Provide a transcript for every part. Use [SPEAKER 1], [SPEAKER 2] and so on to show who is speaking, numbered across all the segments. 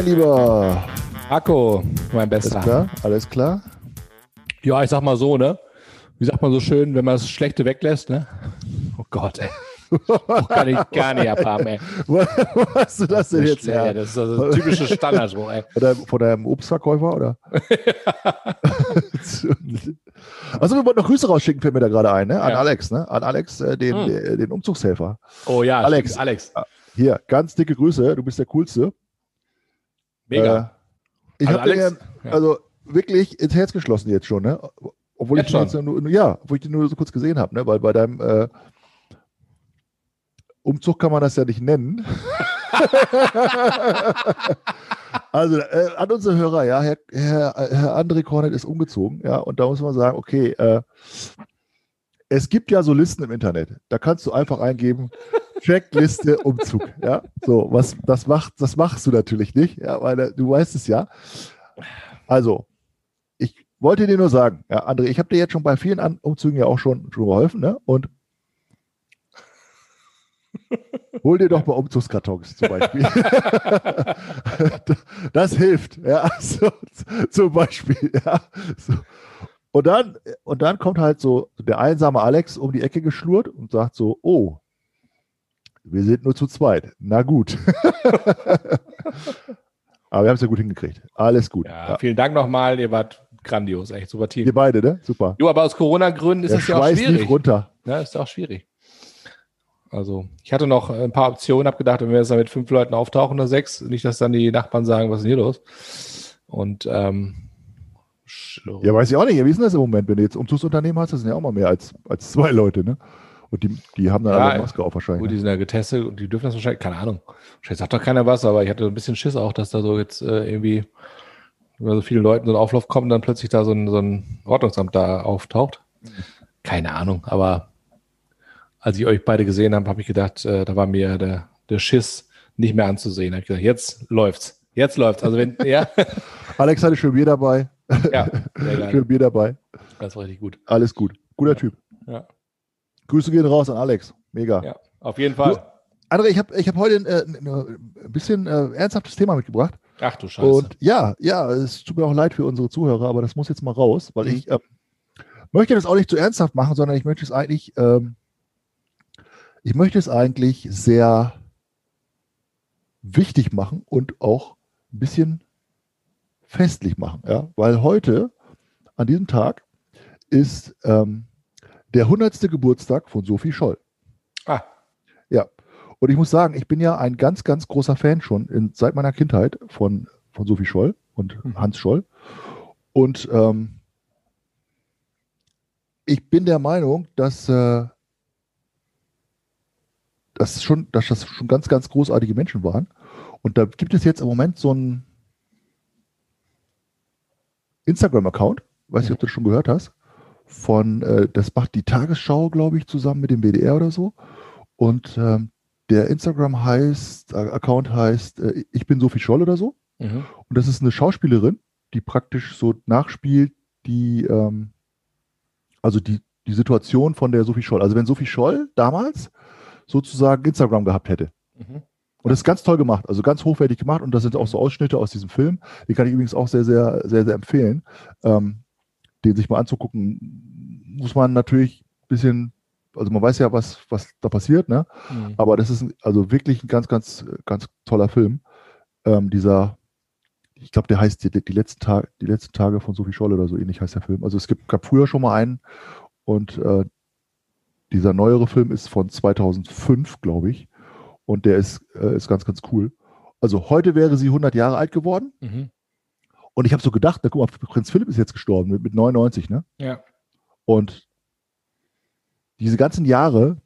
[SPEAKER 1] Lieber.
[SPEAKER 2] Akko, mein
[SPEAKER 1] Alles
[SPEAKER 2] Bester.
[SPEAKER 1] klar? Alles klar?
[SPEAKER 2] Ja, ich sag mal so, ne? Wie sagt man so schön, wenn man das Schlechte weglässt, ne? Oh Gott, ey. Das kann ich gar nicht abhaben, ey.
[SPEAKER 1] Wo, hast du das denn jetzt her?
[SPEAKER 2] Das ist also ein typisches Standardspruch, ey.
[SPEAKER 1] Von deinem, von deinem Obstverkäufer, oder? also wir wollten noch Grüße rausschicken, fällt mir da gerade ein, ne? An
[SPEAKER 2] Ja.
[SPEAKER 1] Alex, ne? An Alex, äh, den,
[SPEAKER 2] Hm.
[SPEAKER 1] äh, den Umzugshelfer.
[SPEAKER 2] Oh ja,
[SPEAKER 1] Alex.
[SPEAKER 2] stimmt, Alex.
[SPEAKER 1] Hier, ganz dicke Grüße, du bist der Coolste.
[SPEAKER 2] Mega.
[SPEAKER 1] Äh, ich
[SPEAKER 2] Also
[SPEAKER 1] habe
[SPEAKER 2] Alex-
[SPEAKER 1] ja,
[SPEAKER 2] ja.
[SPEAKER 1] also wirklich ins Herz geschlossen jetzt schon, ne? Obwohl
[SPEAKER 2] Jetzt
[SPEAKER 1] ich dich jetzt nur, ja, obwohl ich dich nur so kurz gesehen habe, ne? Weil bei deinem äh, Umzug kann man das ja nicht nennen. also äh, an unsere Hörer, ja, Herr, Herr, Herr André Kornet ist umgezogen, ja, und da muss man sagen, okay, äh, es gibt ja so Listen im Internet. Da kannst du einfach eingeben, Checkliste Umzug. Ja, so, was das macht, das machst du natürlich nicht, ja, weil äh, du weißt es ja. Also, ich wollte dir nur sagen, ja, André, ich habe dir jetzt schon bei vielen An Umzügen ja auch schon, schon geholfen, ne? Und hol dir doch mal Umzugskartons zum Beispiel. das hilft, ja, so, zum Beispiel, ja. So. Und dann, und dann kommt halt so der einsame Alex um die Ecke geschlurrt und sagt so, oh, wir sind nur zu zweit. Na gut. Aber wir haben es ja gut hingekriegt. Alles gut.
[SPEAKER 2] Ja,
[SPEAKER 1] Ja.
[SPEAKER 2] vielen Dank nochmal, ihr wart grandios, echt super Team.
[SPEAKER 1] Wir beide, ne? Super.
[SPEAKER 2] Jo, aber aus Corona-Gründen ist es ja auch
[SPEAKER 1] lief
[SPEAKER 2] schwierig.
[SPEAKER 1] runter.
[SPEAKER 2] Ne, ist auch schwierig. Also, ich hatte noch ein paar Optionen, habe gedacht, wenn wir jetzt da mit fünf Leuten auftauchen oder sechs, nicht, dass dann die Nachbarn sagen, was ist denn hier los? Und ähm,
[SPEAKER 1] Ja, weiß ich auch nicht. Wie ist denn das im Moment, wenn du jetzt Umzugsunternehmen hast? Das sind ja auch mal mehr als, als zwei Leute, ne? Und die, die haben dann
[SPEAKER 2] Ja,
[SPEAKER 1] alle eine Maske auf wahrscheinlich.
[SPEAKER 2] gut, die
[SPEAKER 1] ne?
[SPEAKER 2] sind ja getestet und die dürfen das wahrscheinlich, keine Ahnung. Wahrscheinlich sagt doch keiner was, aber ich hatte ein bisschen Schiss auch, dass da so jetzt äh, irgendwie über so viele Leuten so ein Auflauf kommt und dann plötzlich da so ein, so ein Ordnungsamt da auftaucht. Keine Ahnung, aber als ich euch beide gesehen habe, habe ich gedacht, äh, da war mir der, der Schiss nicht mehr anzusehen. Da hab ich gedacht, jetzt läuft's. Jetzt läuft's. Also wenn, ja,
[SPEAKER 1] Alex hatte schön Bier dabei.
[SPEAKER 2] ja.
[SPEAKER 1] Schön Bier dabei.
[SPEAKER 2] Das war richtig gut.
[SPEAKER 1] Alles gut. Guter Typ.
[SPEAKER 2] Ja,
[SPEAKER 1] Grüße gehen raus an Alex. Mega.
[SPEAKER 2] ja auf jeden Fall.
[SPEAKER 1] André, ich habe ich hab heute äh, ein bisschen äh, ernsthaftes Thema mitgebracht.
[SPEAKER 2] Ach du Scheiße.
[SPEAKER 1] Und ja, ja, es tut mir auch leid für unsere Zuhörer, aber das muss jetzt mal raus, weil
[SPEAKER 2] Mhm.
[SPEAKER 1] ich ähm, möchte das auch nicht zu ernsthaft machen, sondern ich möchte es eigentlich, ähm, ich möchte es eigentlich sehr wichtig machen und auch ein bisschen festlich machen, ja, weil heute an diesem Tag ist ähm, der 100. Geburtstag von Sophie Scholl.
[SPEAKER 2] ah,
[SPEAKER 1] Ja. Und ich muss sagen, ich bin ja ein ganz, ganz großer Fan schon in, seit meiner Kindheit von, von Sophie Scholl und
[SPEAKER 2] Mhm.
[SPEAKER 1] Hans Scholl. Und ähm, ich bin der Meinung, dass, äh, das schon, dass das schon ganz, ganz großartige Menschen waren. Und da gibt es jetzt im Moment so einen Instagram-Account, weiß nicht, ob du das schon gehört hast, von, äh, das macht die Tagesschau, glaube ich, zusammen mit dem WDR oder so. Und ähm, der Instagram heißt, äh, Account heißt, äh, ich bin Sophie Scholl oder so.
[SPEAKER 2] mhm.
[SPEAKER 1] Und das ist eine Schauspielerin, die praktisch so nachspielt, die, ähm, also die, die Situation von der Sophie Scholl. Also wenn Sophie Scholl damals sozusagen Instagram gehabt hätte.
[SPEAKER 2] Mhm.
[SPEAKER 1] Und das ist ganz toll gemacht, also ganz hochwertig gemacht. Und das sind auch so Ausschnitte aus diesem Film. Den kann ich übrigens auch sehr, sehr, sehr, sehr empfehlen. Ähm, den sich mal anzugucken, muss man natürlich ein bisschen, also man weiß ja, was, was da passiert, ne?
[SPEAKER 2] Mhm.
[SPEAKER 1] Aber das ist ein- also wirklich ein ganz, ganz, ganz toller Film. Ähm, dieser, ich glaube, der heißt die, die, letzten Tage, die letzten Tage von Sophie Scholl oder so ähnlich heißt der Film. Also es gibt, gab früher schon mal einen und äh, dieser neuere Film ist von 2005, glaube ich. Und der ist, äh, ist ganz, ganz cool. Also heute wäre sie 100 Jahre alt geworden.
[SPEAKER 2] Mhm.
[SPEAKER 1] Und ich habe so gedacht, na guck mal, Prinz Philipp ist jetzt gestorben mit, mit 99, ne?
[SPEAKER 2] Ja.
[SPEAKER 1] Und diese ganzen Jahre,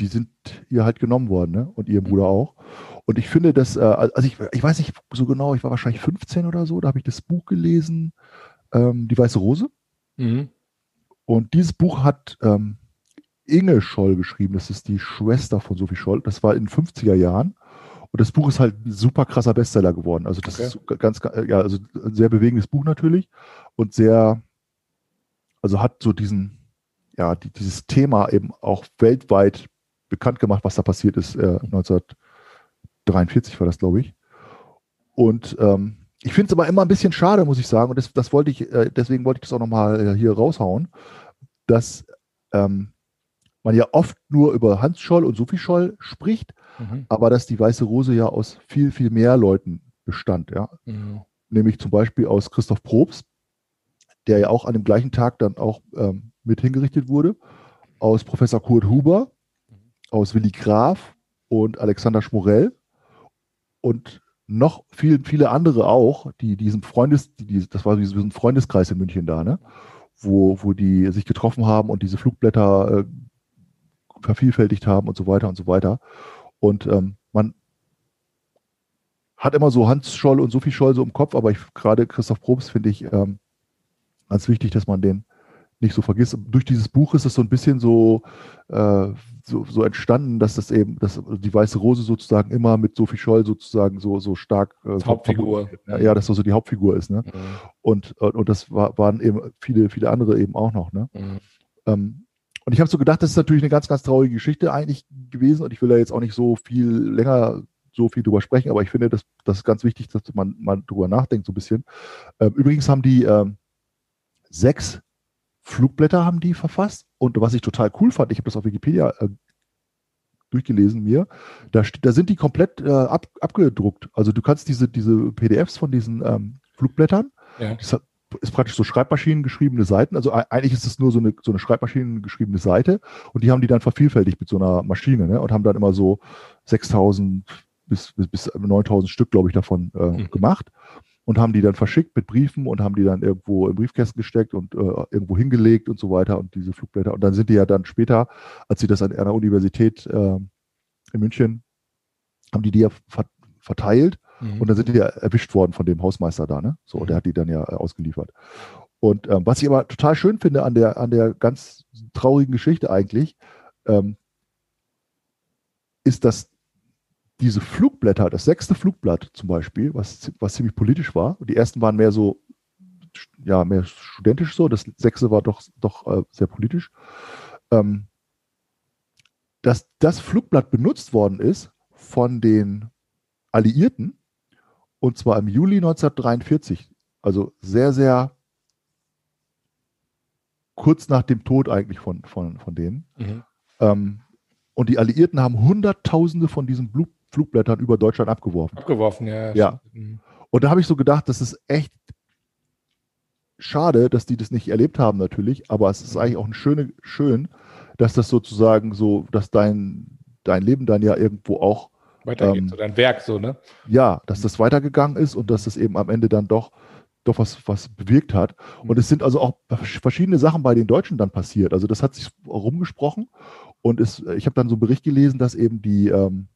[SPEAKER 1] die sind ihr halt genommen worden, ne? Und ihrem Bruder auch. Und ich finde, dass, äh, also ich, ich weiß nicht so genau, ich war wahrscheinlich 15 oder so, da habe ich das Buch gelesen, ähm, Die Weiße Rose.
[SPEAKER 2] Mhm.
[SPEAKER 1] Und dieses Buch hat ähm, Inge Scholl geschrieben, das ist die Schwester von Sophie Scholl. Das war in den 50er Jahren. Und das Buch ist halt ein super krasser Bestseller geworden. Also das
[SPEAKER 2] Okay.
[SPEAKER 1] ist ganz, ja, also ein sehr bewegendes Buch natürlich und sehr, also hat so diesen, ja, die, dieses Thema eben auch weltweit bekannt gemacht, was da passiert ist. Äh, 1943 war das, glaube ich. Und ähm, ich finde es aber immer ein bisschen schade, muss ich sagen. Und das, das wollte ich, äh, deswegen wollte ich das auch nochmal äh, hier raushauen, dass ähm, man ja oft nur über Hans Scholl und Sophie Scholl spricht,
[SPEAKER 2] Mhm.
[SPEAKER 1] aber dass die Weiße Rose ja aus viel, viel mehr Leuten bestand, ja.
[SPEAKER 2] Mhm.
[SPEAKER 1] Nämlich zum Beispiel aus Christoph Probst, der ja auch an dem gleichen Tag dann auch ähm, mit hingerichtet wurde, aus Professor Kurt Huber, aus Willi Graf und Alexander Schmorell und noch viel, viele andere auch, die diesen Freundes, die, das war wie so ein Freundeskreis in München da, ne? Wo, wo die sich getroffen haben und diese Flugblätter äh, vervielfältigt haben und so weiter und so weiter. Und ähm, man hat immer so Hans Scholl und Sophie Scholl so im Kopf, aber ich gerade Christoph Probst finde ich ähm, ganz wichtig, dass man den nicht so vergisst. Durch dieses Buch ist es so ein bisschen so, äh, so, so entstanden, dass das eben, dass die Weiße Rose sozusagen immer mit Sophie Scholl sozusagen so, so stark äh,
[SPEAKER 2] Hauptfigur.
[SPEAKER 1] ne? Ja, dass das so die Hauptfigur ist, ne?
[SPEAKER 2] Mhm.
[SPEAKER 1] Und, und, und das war, waren eben viele, viele andere eben auch noch, ne?
[SPEAKER 2] Mhm.
[SPEAKER 1] Ähm, und ich habe so gedacht, das ist natürlich eine ganz, ganz traurige Geschichte eigentlich gewesen und ich will da jetzt auch nicht so viel länger so viel drüber sprechen, aber ich finde, das, das ist ganz wichtig, dass man mal drüber nachdenkt so ein bisschen. Ähm, übrigens haben die ähm, sechs Flugblätter haben die verfasst und was ich total cool fand, ich habe das auf Wikipedia äh, durchgelesen mir, da, da sind die komplett äh, ab, abgedruckt. Also du kannst diese, diese PDFs von diesen ähm, Flugblättern,
[SPEAKER 2] Ja.
[SPEAKER 1] Ist praktisch so Schreibmaschinen geschriebene Seiten. Also ei- eigentlich ist es nur so eine, so eine Schreibmaschinen geschriebene Seite und die haben die dann vervielfältigt mit so einer Maschine ne? und haben dann immer so 6000 bis, bis, bis 9000 Stück, glaube ich, davon äh,
[SPEAKER 2] Mhm.
[SPEAKER 1] gemacht und haben die dann verschickt mit Briefen und haben die dann irgendwo in Briefkästen gesteckt und äh, irgendwo hingelegt und so weiter und diese Flugblätter. Und dann sind die ja dann später, als sie das an einer Universität äh, in München, haben die die ja ver verteilt
[SPEAKER 2] Mhm.
[SPEAKER 1] und dann sind die ja erwischt worden von dem Hausmeister da, ne? So, und der hat die dann ja äh, ausgeliefert. Und ähm, was ich aber total schön finde an der, an der ganz traurigen Geschichte eigentlich, ähm, ist, dass diese Flugblätter, das sechste Flugblatt zum Beispiel, was, was ziemlich politisch war, die ersten waren mehr so, ja, mehr studentisch so, das sechste war doch, doch äh, sehr politisch, ähm, dass das Flugblatt benutzt worden ist von den Alliierten, und zwar im Juli 1943, also sehr, sehr kurz nach dem Tod eigentlich von, von, von denen.
[SPEAKER 2] Mhm.
[SPEAKER 1] Ähm, und die Alliierten haben Hunderttausende von diesen Blu Flugblättern über Deutschland abgeworfen.
[SPEAKER 2] Abgeworfen, ja.
[SPEAKER 1] Ja.
[SPEAKER 2] Mhm.
[SPEAKER 1] Und da habe ich so gedacht, das ist echt schade, dass die das nicht erlebt haben natürlich, aber es ist eigentlich auch ein schöne, schön, dass das sozusagen so, dass dein, dein Leben dann ja irgendwo auch,
[SPEAKER 2] Weitergeht,
[SPEAKER 1] Ähm,
[SPEAKER 2] so dein Werk so, ne?
[SPEAKER 1] ja, dass das weitergegangen ist und dass das eben am Ende dann doch, doch was, was bewirkt hat. Und es sind also auch verschiedene Sachen bei den Deutschen dann passiert. Also das hat sich rumgesprochen und es, ich habe dann so einen Bericht gelesen, dass eben die ähm,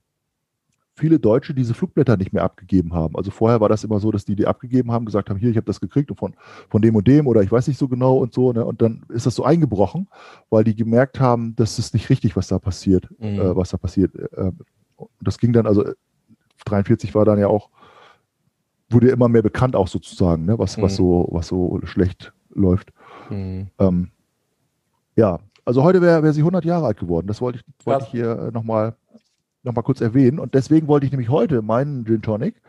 [SPEAKER 1] viele Deutsche diese Flugblätter nicht mehr abgegeben haben. Also vorher war das immer so, dass die die abgegeben haben, gesagt haben, hier, ich habe das gekriegt und von, von dem und dem oder ich weiß nicht so genau und so. Ne? Und dann ist das so eingebrochen, weil die gemerkt haben, das ist nicht richtig, was da passiert,
[SPEAKER 2] Mhm.
[SPEAKER 1] äh, was da passiert. Äh, das ging dann, also äh, 43 war dann ja auch, wurde ja immer mehr bekannt auch sozusagen, ne? was, was
[SPEAKER 2] Mhm.
[SPEAKER 1] so, was so schlecht läuft.
[SPEAKER 2] Mhm.
[SPEAKER 1] Ähm, ja, also heute wäre wär sie 100 Jahre alt geworden. Das wollte ich, wollte
[SPEAKER 2] Krass.
[SPEAKER 1] ich hier nochmal noch mal kurz erwähnen. Und deswegen wollte ich nämlich heute meinen Gin Tonic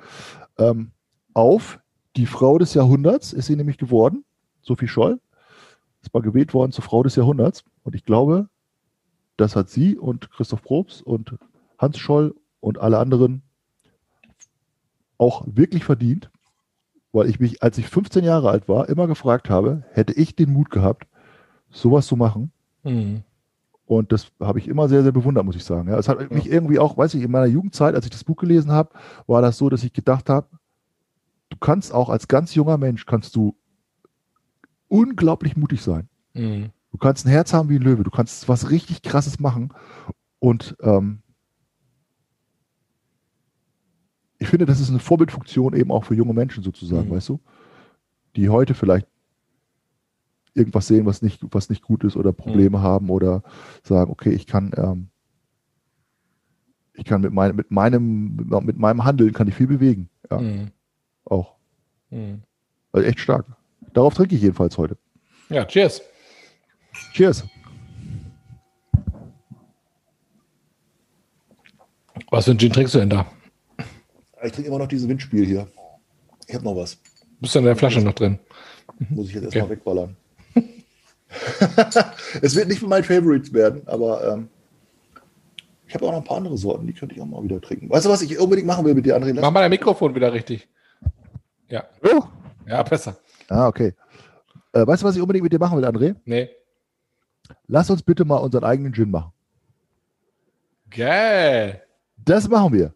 [SPEAKER 1] ähm, auf die Frau des Jahrhunderts ist sie nämlich geworden, Sophie Scholl. Ist mal gewählt worden zur Frau des Jahrhunderts. Und ich glaube, das hat sie und Christoph Probst und Hans Scholl und alle anderen auch wirklich verdient, weil ich mich, als ich 15 Jahre alt war, immer gefragt habe, hätte ich den Mut gehabt, sowas zu machen.
[SPEAKER 2] Mhm.
[SPEAKER 1] Und das habe ich immer sehr, sehr bewundert, muss ich sagen. Ja, es hat mich irgendwie auch, weiß ich, in meiner Jugendzeit, als ich das Buch gelesen habe, war das so, dass ich gedacht habe, du kannst auch als ganz junger Mensch, kannst du unglaublich mutig sein.
[SPEAKER 2] Mhm.
[SPEAKER 1] Du kannst ein Herz haben wie ein Löwe, du kannst was richtig Krasses machen. Und ähm, ich finde, das ist eine Vorbildfunktion eben auch für junge Menschen sozusagen,
[SPEAKER 2] Mhm.
[SPEAKER 1] weißt du? Die heute vielleicht irgendwas sehen, was nicht, was nicht gut ist oder Probleme haben oder sagen, okay, ich kann, ähm, ich kann mit, mein, mit, meinem, mit meinem Handeln kann ich viel bewegen. Ja,
[SPEAKER 2] Mhm.
[SPEAKER 1] auch.
[SPEAKER 2] Mhm.
[SPEAKER 1] Also echt stark. Darauf trinke ich jedenfalls heute.
[SPEAKER 2] Ja, cheers.
[SPEAKER 1] Cheers.
[SPEAKER 2] Was für ein Gin trinkst du denn da?
[SPEAKER 1] Ich trinke immer noch dieses Windspiel hier. Ich habe noch was.
[SPEAKER 2] Bist du in der Flasche noch drin?
[SPEAKER 1] Muss ich jetzt
[SPEAKER 2] Okay.
[SPEAKER 1] erstmal wegballern. es wird nicht mein Favorites werden, aber ähm, ich habe auch noch ein paar andere Sorten, die könnte ich auch mal wieder trinken. Weißt du, was ich unbedingt machen will mit dir, André? Lass-
[SPEAKER 2] Mach mal dein Mikrofon wieder richtig. Ja,
[SPEAKER 1] Oh.
[SPEAKER 2] ja, besser.
[SPEAKER 1] Ah, okay. Äh, weißt du, was ich unbedingt mit dir machen will, André?
[SPEAKER 2] Nee.
[SPEAKER 1] Lass uns bitte mal unseren eigenen Gin machen.
[SPEAKER 2] Geil.
[SPEAKER 1] Das machen wir.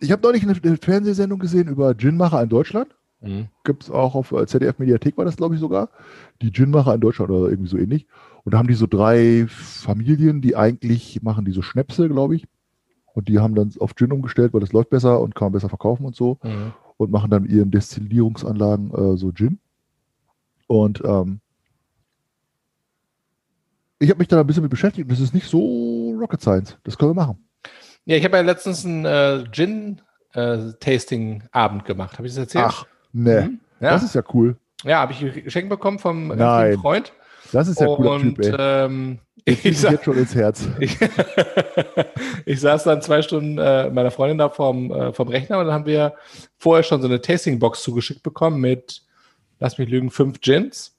[SPEAKER 1] Ich habe neulich eine, eine Fernsehsendung gesehen über Ginmacher in Deutschland.
[SPEAKER 2] Mhm.
[SPEAKER 1] Gibt es auch auf äh, ZDF Mediathek, war das, glaube ich, sogar. Die Ginmacher in Deutschland oder irgendwie so ähnlich. Und da haben die so drei Familien, die eigentlich machen diese Schnäpse, glaube ich. Und die haben dann auf Gin umgestellt, weil das läuft besser und kann man besser verkaufen und so.
[SPEAKER 2] Mhm.
[SPEAKER 1] Und machen dann mit ihren Destillierungsanlagen äh, so Gin. Und ähm, ich habe mich da ein bisschen mit beschäftigt und das ist nicht so Rocket Science. Das können wir machen.
[SPEAKER 2] Ja, ich habe ja letztens einen äh, Gin-Tasting-Abend gemacht. Habe ich das erzählt?
[SPEAKER 1] Ach, ne.
[SPEAKER 2] Mhm. Ja,
[SPEAKER 1] Das ist ja cool.
[SPEAKER 2] ja habe ich geschenkt bekommen vom lieben Freund.
[SPEAKER 1] Das ist ja cooler
[SPEAKER 2] Und
[SPEAKER 1] Typ, ey.
[SPEAKER 2] ähm,
[SPEAKER 1] Ich
[SPEAKER 2] ich, sa
[SPEAKER 1] jetzt schon ins Herz.
[SPEAKER 2] ich, ich saß dann zwei Stunden äh, mit meiner Freundin da vom, äh, vom Rechner und dann haben wir vorher schon so eine Tasting-Box zugeschickt bekommen mit, lass mich lügen, fünf Gins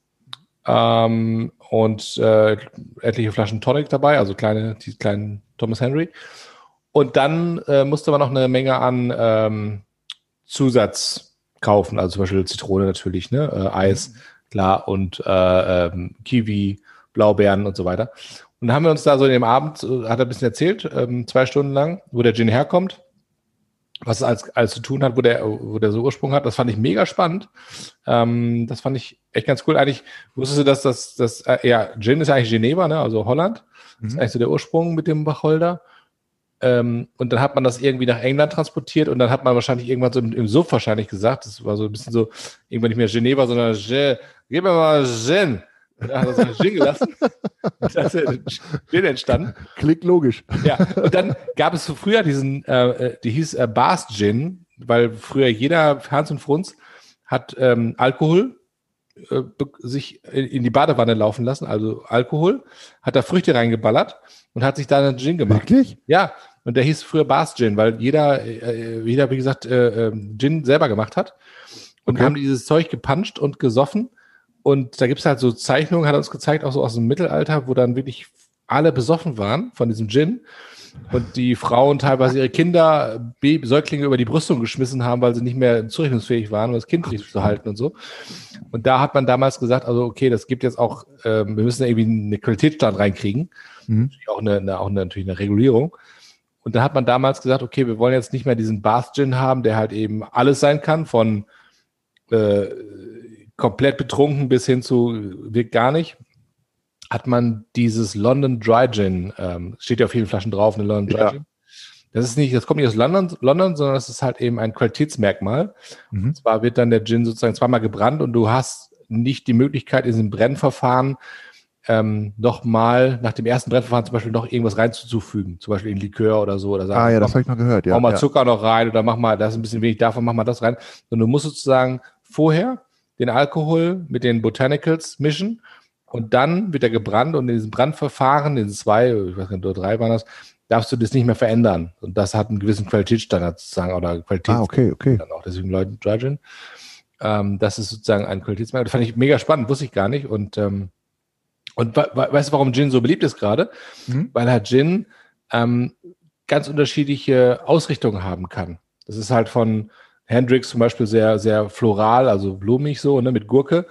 [SPEAKER 2] ähm, und äh, etliche Flaschen Tonic dabei, also kleine, die kleinen Thomas Henry. Und dann äh, musste man noch eine Menge an ähm, Zusatz kaufen, also zum Beispiel Zitrone natürlich, ne? äh, Eis, klar, und äh, ähm, Kiwi, Blaubeeren und so weiter. Und dann haben wir uns da so in dem Abend, äh, hat er ein bisschen erzählt, ähm, zwei Stunden lang, wo der Gin herkommt, was es alles, alles zu tun hat, wo der, wo der so Ursprung hat. Das fand ich mega spannend. Ähm, das fand ich echt ganz cool. Eigentlich wusstest du, dass das, das äh, ja, Gin ist eigentlich Geneva, ne? also Holland. Das ist
[SPEAKER 1] Mhm.
[SPEAKER 2] eigentlich so der Ursprung mit dem Wacholder. Ähm, und dann hat man das irgendwie nach England transportiert und dann hat man wahrscheinlich irgendwann so im, im Suff wahrscheinlich gesagt, das war so ein bisschen so, irgendwann nicht mehr Geneva, sondern Gin, gib mir mal Gin. Und da hat er so einen Gin gelassen. Da ist der Gin entstanden.
[SPEAKER 1] Klingt logisch.
[SPEAKER 2] Ja, und dann gab es so früher diesen, äh, äh, die hieß äh, Bars Gin, weil früher jeder Hans und Frunz hat ähm, Alkohol äh, sich in, in die Badewanne laufen lassen, also Alkohol, hat da Früchte reingeballert und hat sich da einen Gin gemacht.
[SPEAKER 1] Wirklich?
[SPEAKER 2] Ja, und der hieß früher Bars Gin, weil jeder, äh, jeder, wie gesagt, äh, ähm, Gin selber gemacht hat. Und
[SPEAKER 1] Okay.
[SPEAKER 2] haben dieses Zeug gepanscht und gesoffen. Und da gibt es halt so Zeichnungen, hat er uns gezeigt, auch so aus dem Mittelalter, wo dann wirklich alle besoffen waren von diesem Gin. Und die Frauen teilweise ihre Kinder, Baby, Säuglinge über die Brüstung geschmissen haben, weil sie nicht mehr zurechnungsfähig waren, um das Kind richtig zu halten und so. Und da hat man damals gesagt, also okay, das gibt jetzt auch, ähm, wir müssen irgendwie eine Qualitätsstand reinkriegen
[SPEAKER 1] Mhm.
[SPEAKER 2] natürlich auch eine, eine, auch eine, natürlich eine Regulierung. Und da hat man damals gesagt, okay, wir wollen jetzt nicht mehr diesen Bath Gin haben, der halt eben alles sein kann, von äh, komplett betrunken bis hin zu wirkt gar nicht. Hat man dieses London Dry Gin, ähm, steht ja auf vielen Flaschen drauf, eine London Dry
[SPEAKER 1] Ja.
[SPEAKER 2] Gin. Das ist nicht, das kommt nicht aus London, London, sondern das ist halt eben ein Qualitätsmerkmal.
[SPEAKER 1] Mhm.
[SPEAKER 2] Und zwar wird dann der Gin sozusagen zweimal gebrannt und du hast nicht die Möglichkeit, in diesem Brennverfahren ähm, nochmal nach dem ersten Brennverfahren zum Beispiel noch irgendwas reinzuzufügen, zum Beispiel in Likör oder so. Oder sagen,
[SPEAKER 1] Ah ja, das
[SPEAKER 2] mach,
[SPEAKER 1] habe ich mal gehört. Ja,
[SPEAKER 2] hau mal
[SPEAKER 1] ja.
[SPEAKER 2] Zucker noch rein oder mach mal, das ist ein bisschen wenig davon, mach mal das rein. Und du musst sozusagen vorher den Alkohol mit den Botanicals mischen und dann wird er gebrannt und in diesem Brandverfahren, in zwei, ich weiß nicht, oder drei waren das, darfst du das nicht mehr verändern. Und das hat einen gewissen Qualitätsstandard sozusagen oder Qualitäts
[SPEAKER 1] Ah, okay, okay.
[SPEAKER 2] dann auch deswegen Leute Dry Gin. Ähm, das ist sozusagen ein Qualitätsmerkmal. Das fand ich mega spannend, wusste ich gar nicht. Und, ähm, und we we weißt du, warum Gin so beliebt ist gerade?
[SPEAKER 1] Mhm.
[SPEAKER 2] Weil halt Gin ähm, ganz unterschiedliche Ausrichtungen haben kann. Das ist halt von Hendrix zum Beispiel sehr, sehr floral, also blumig so, ne, mit Gurke,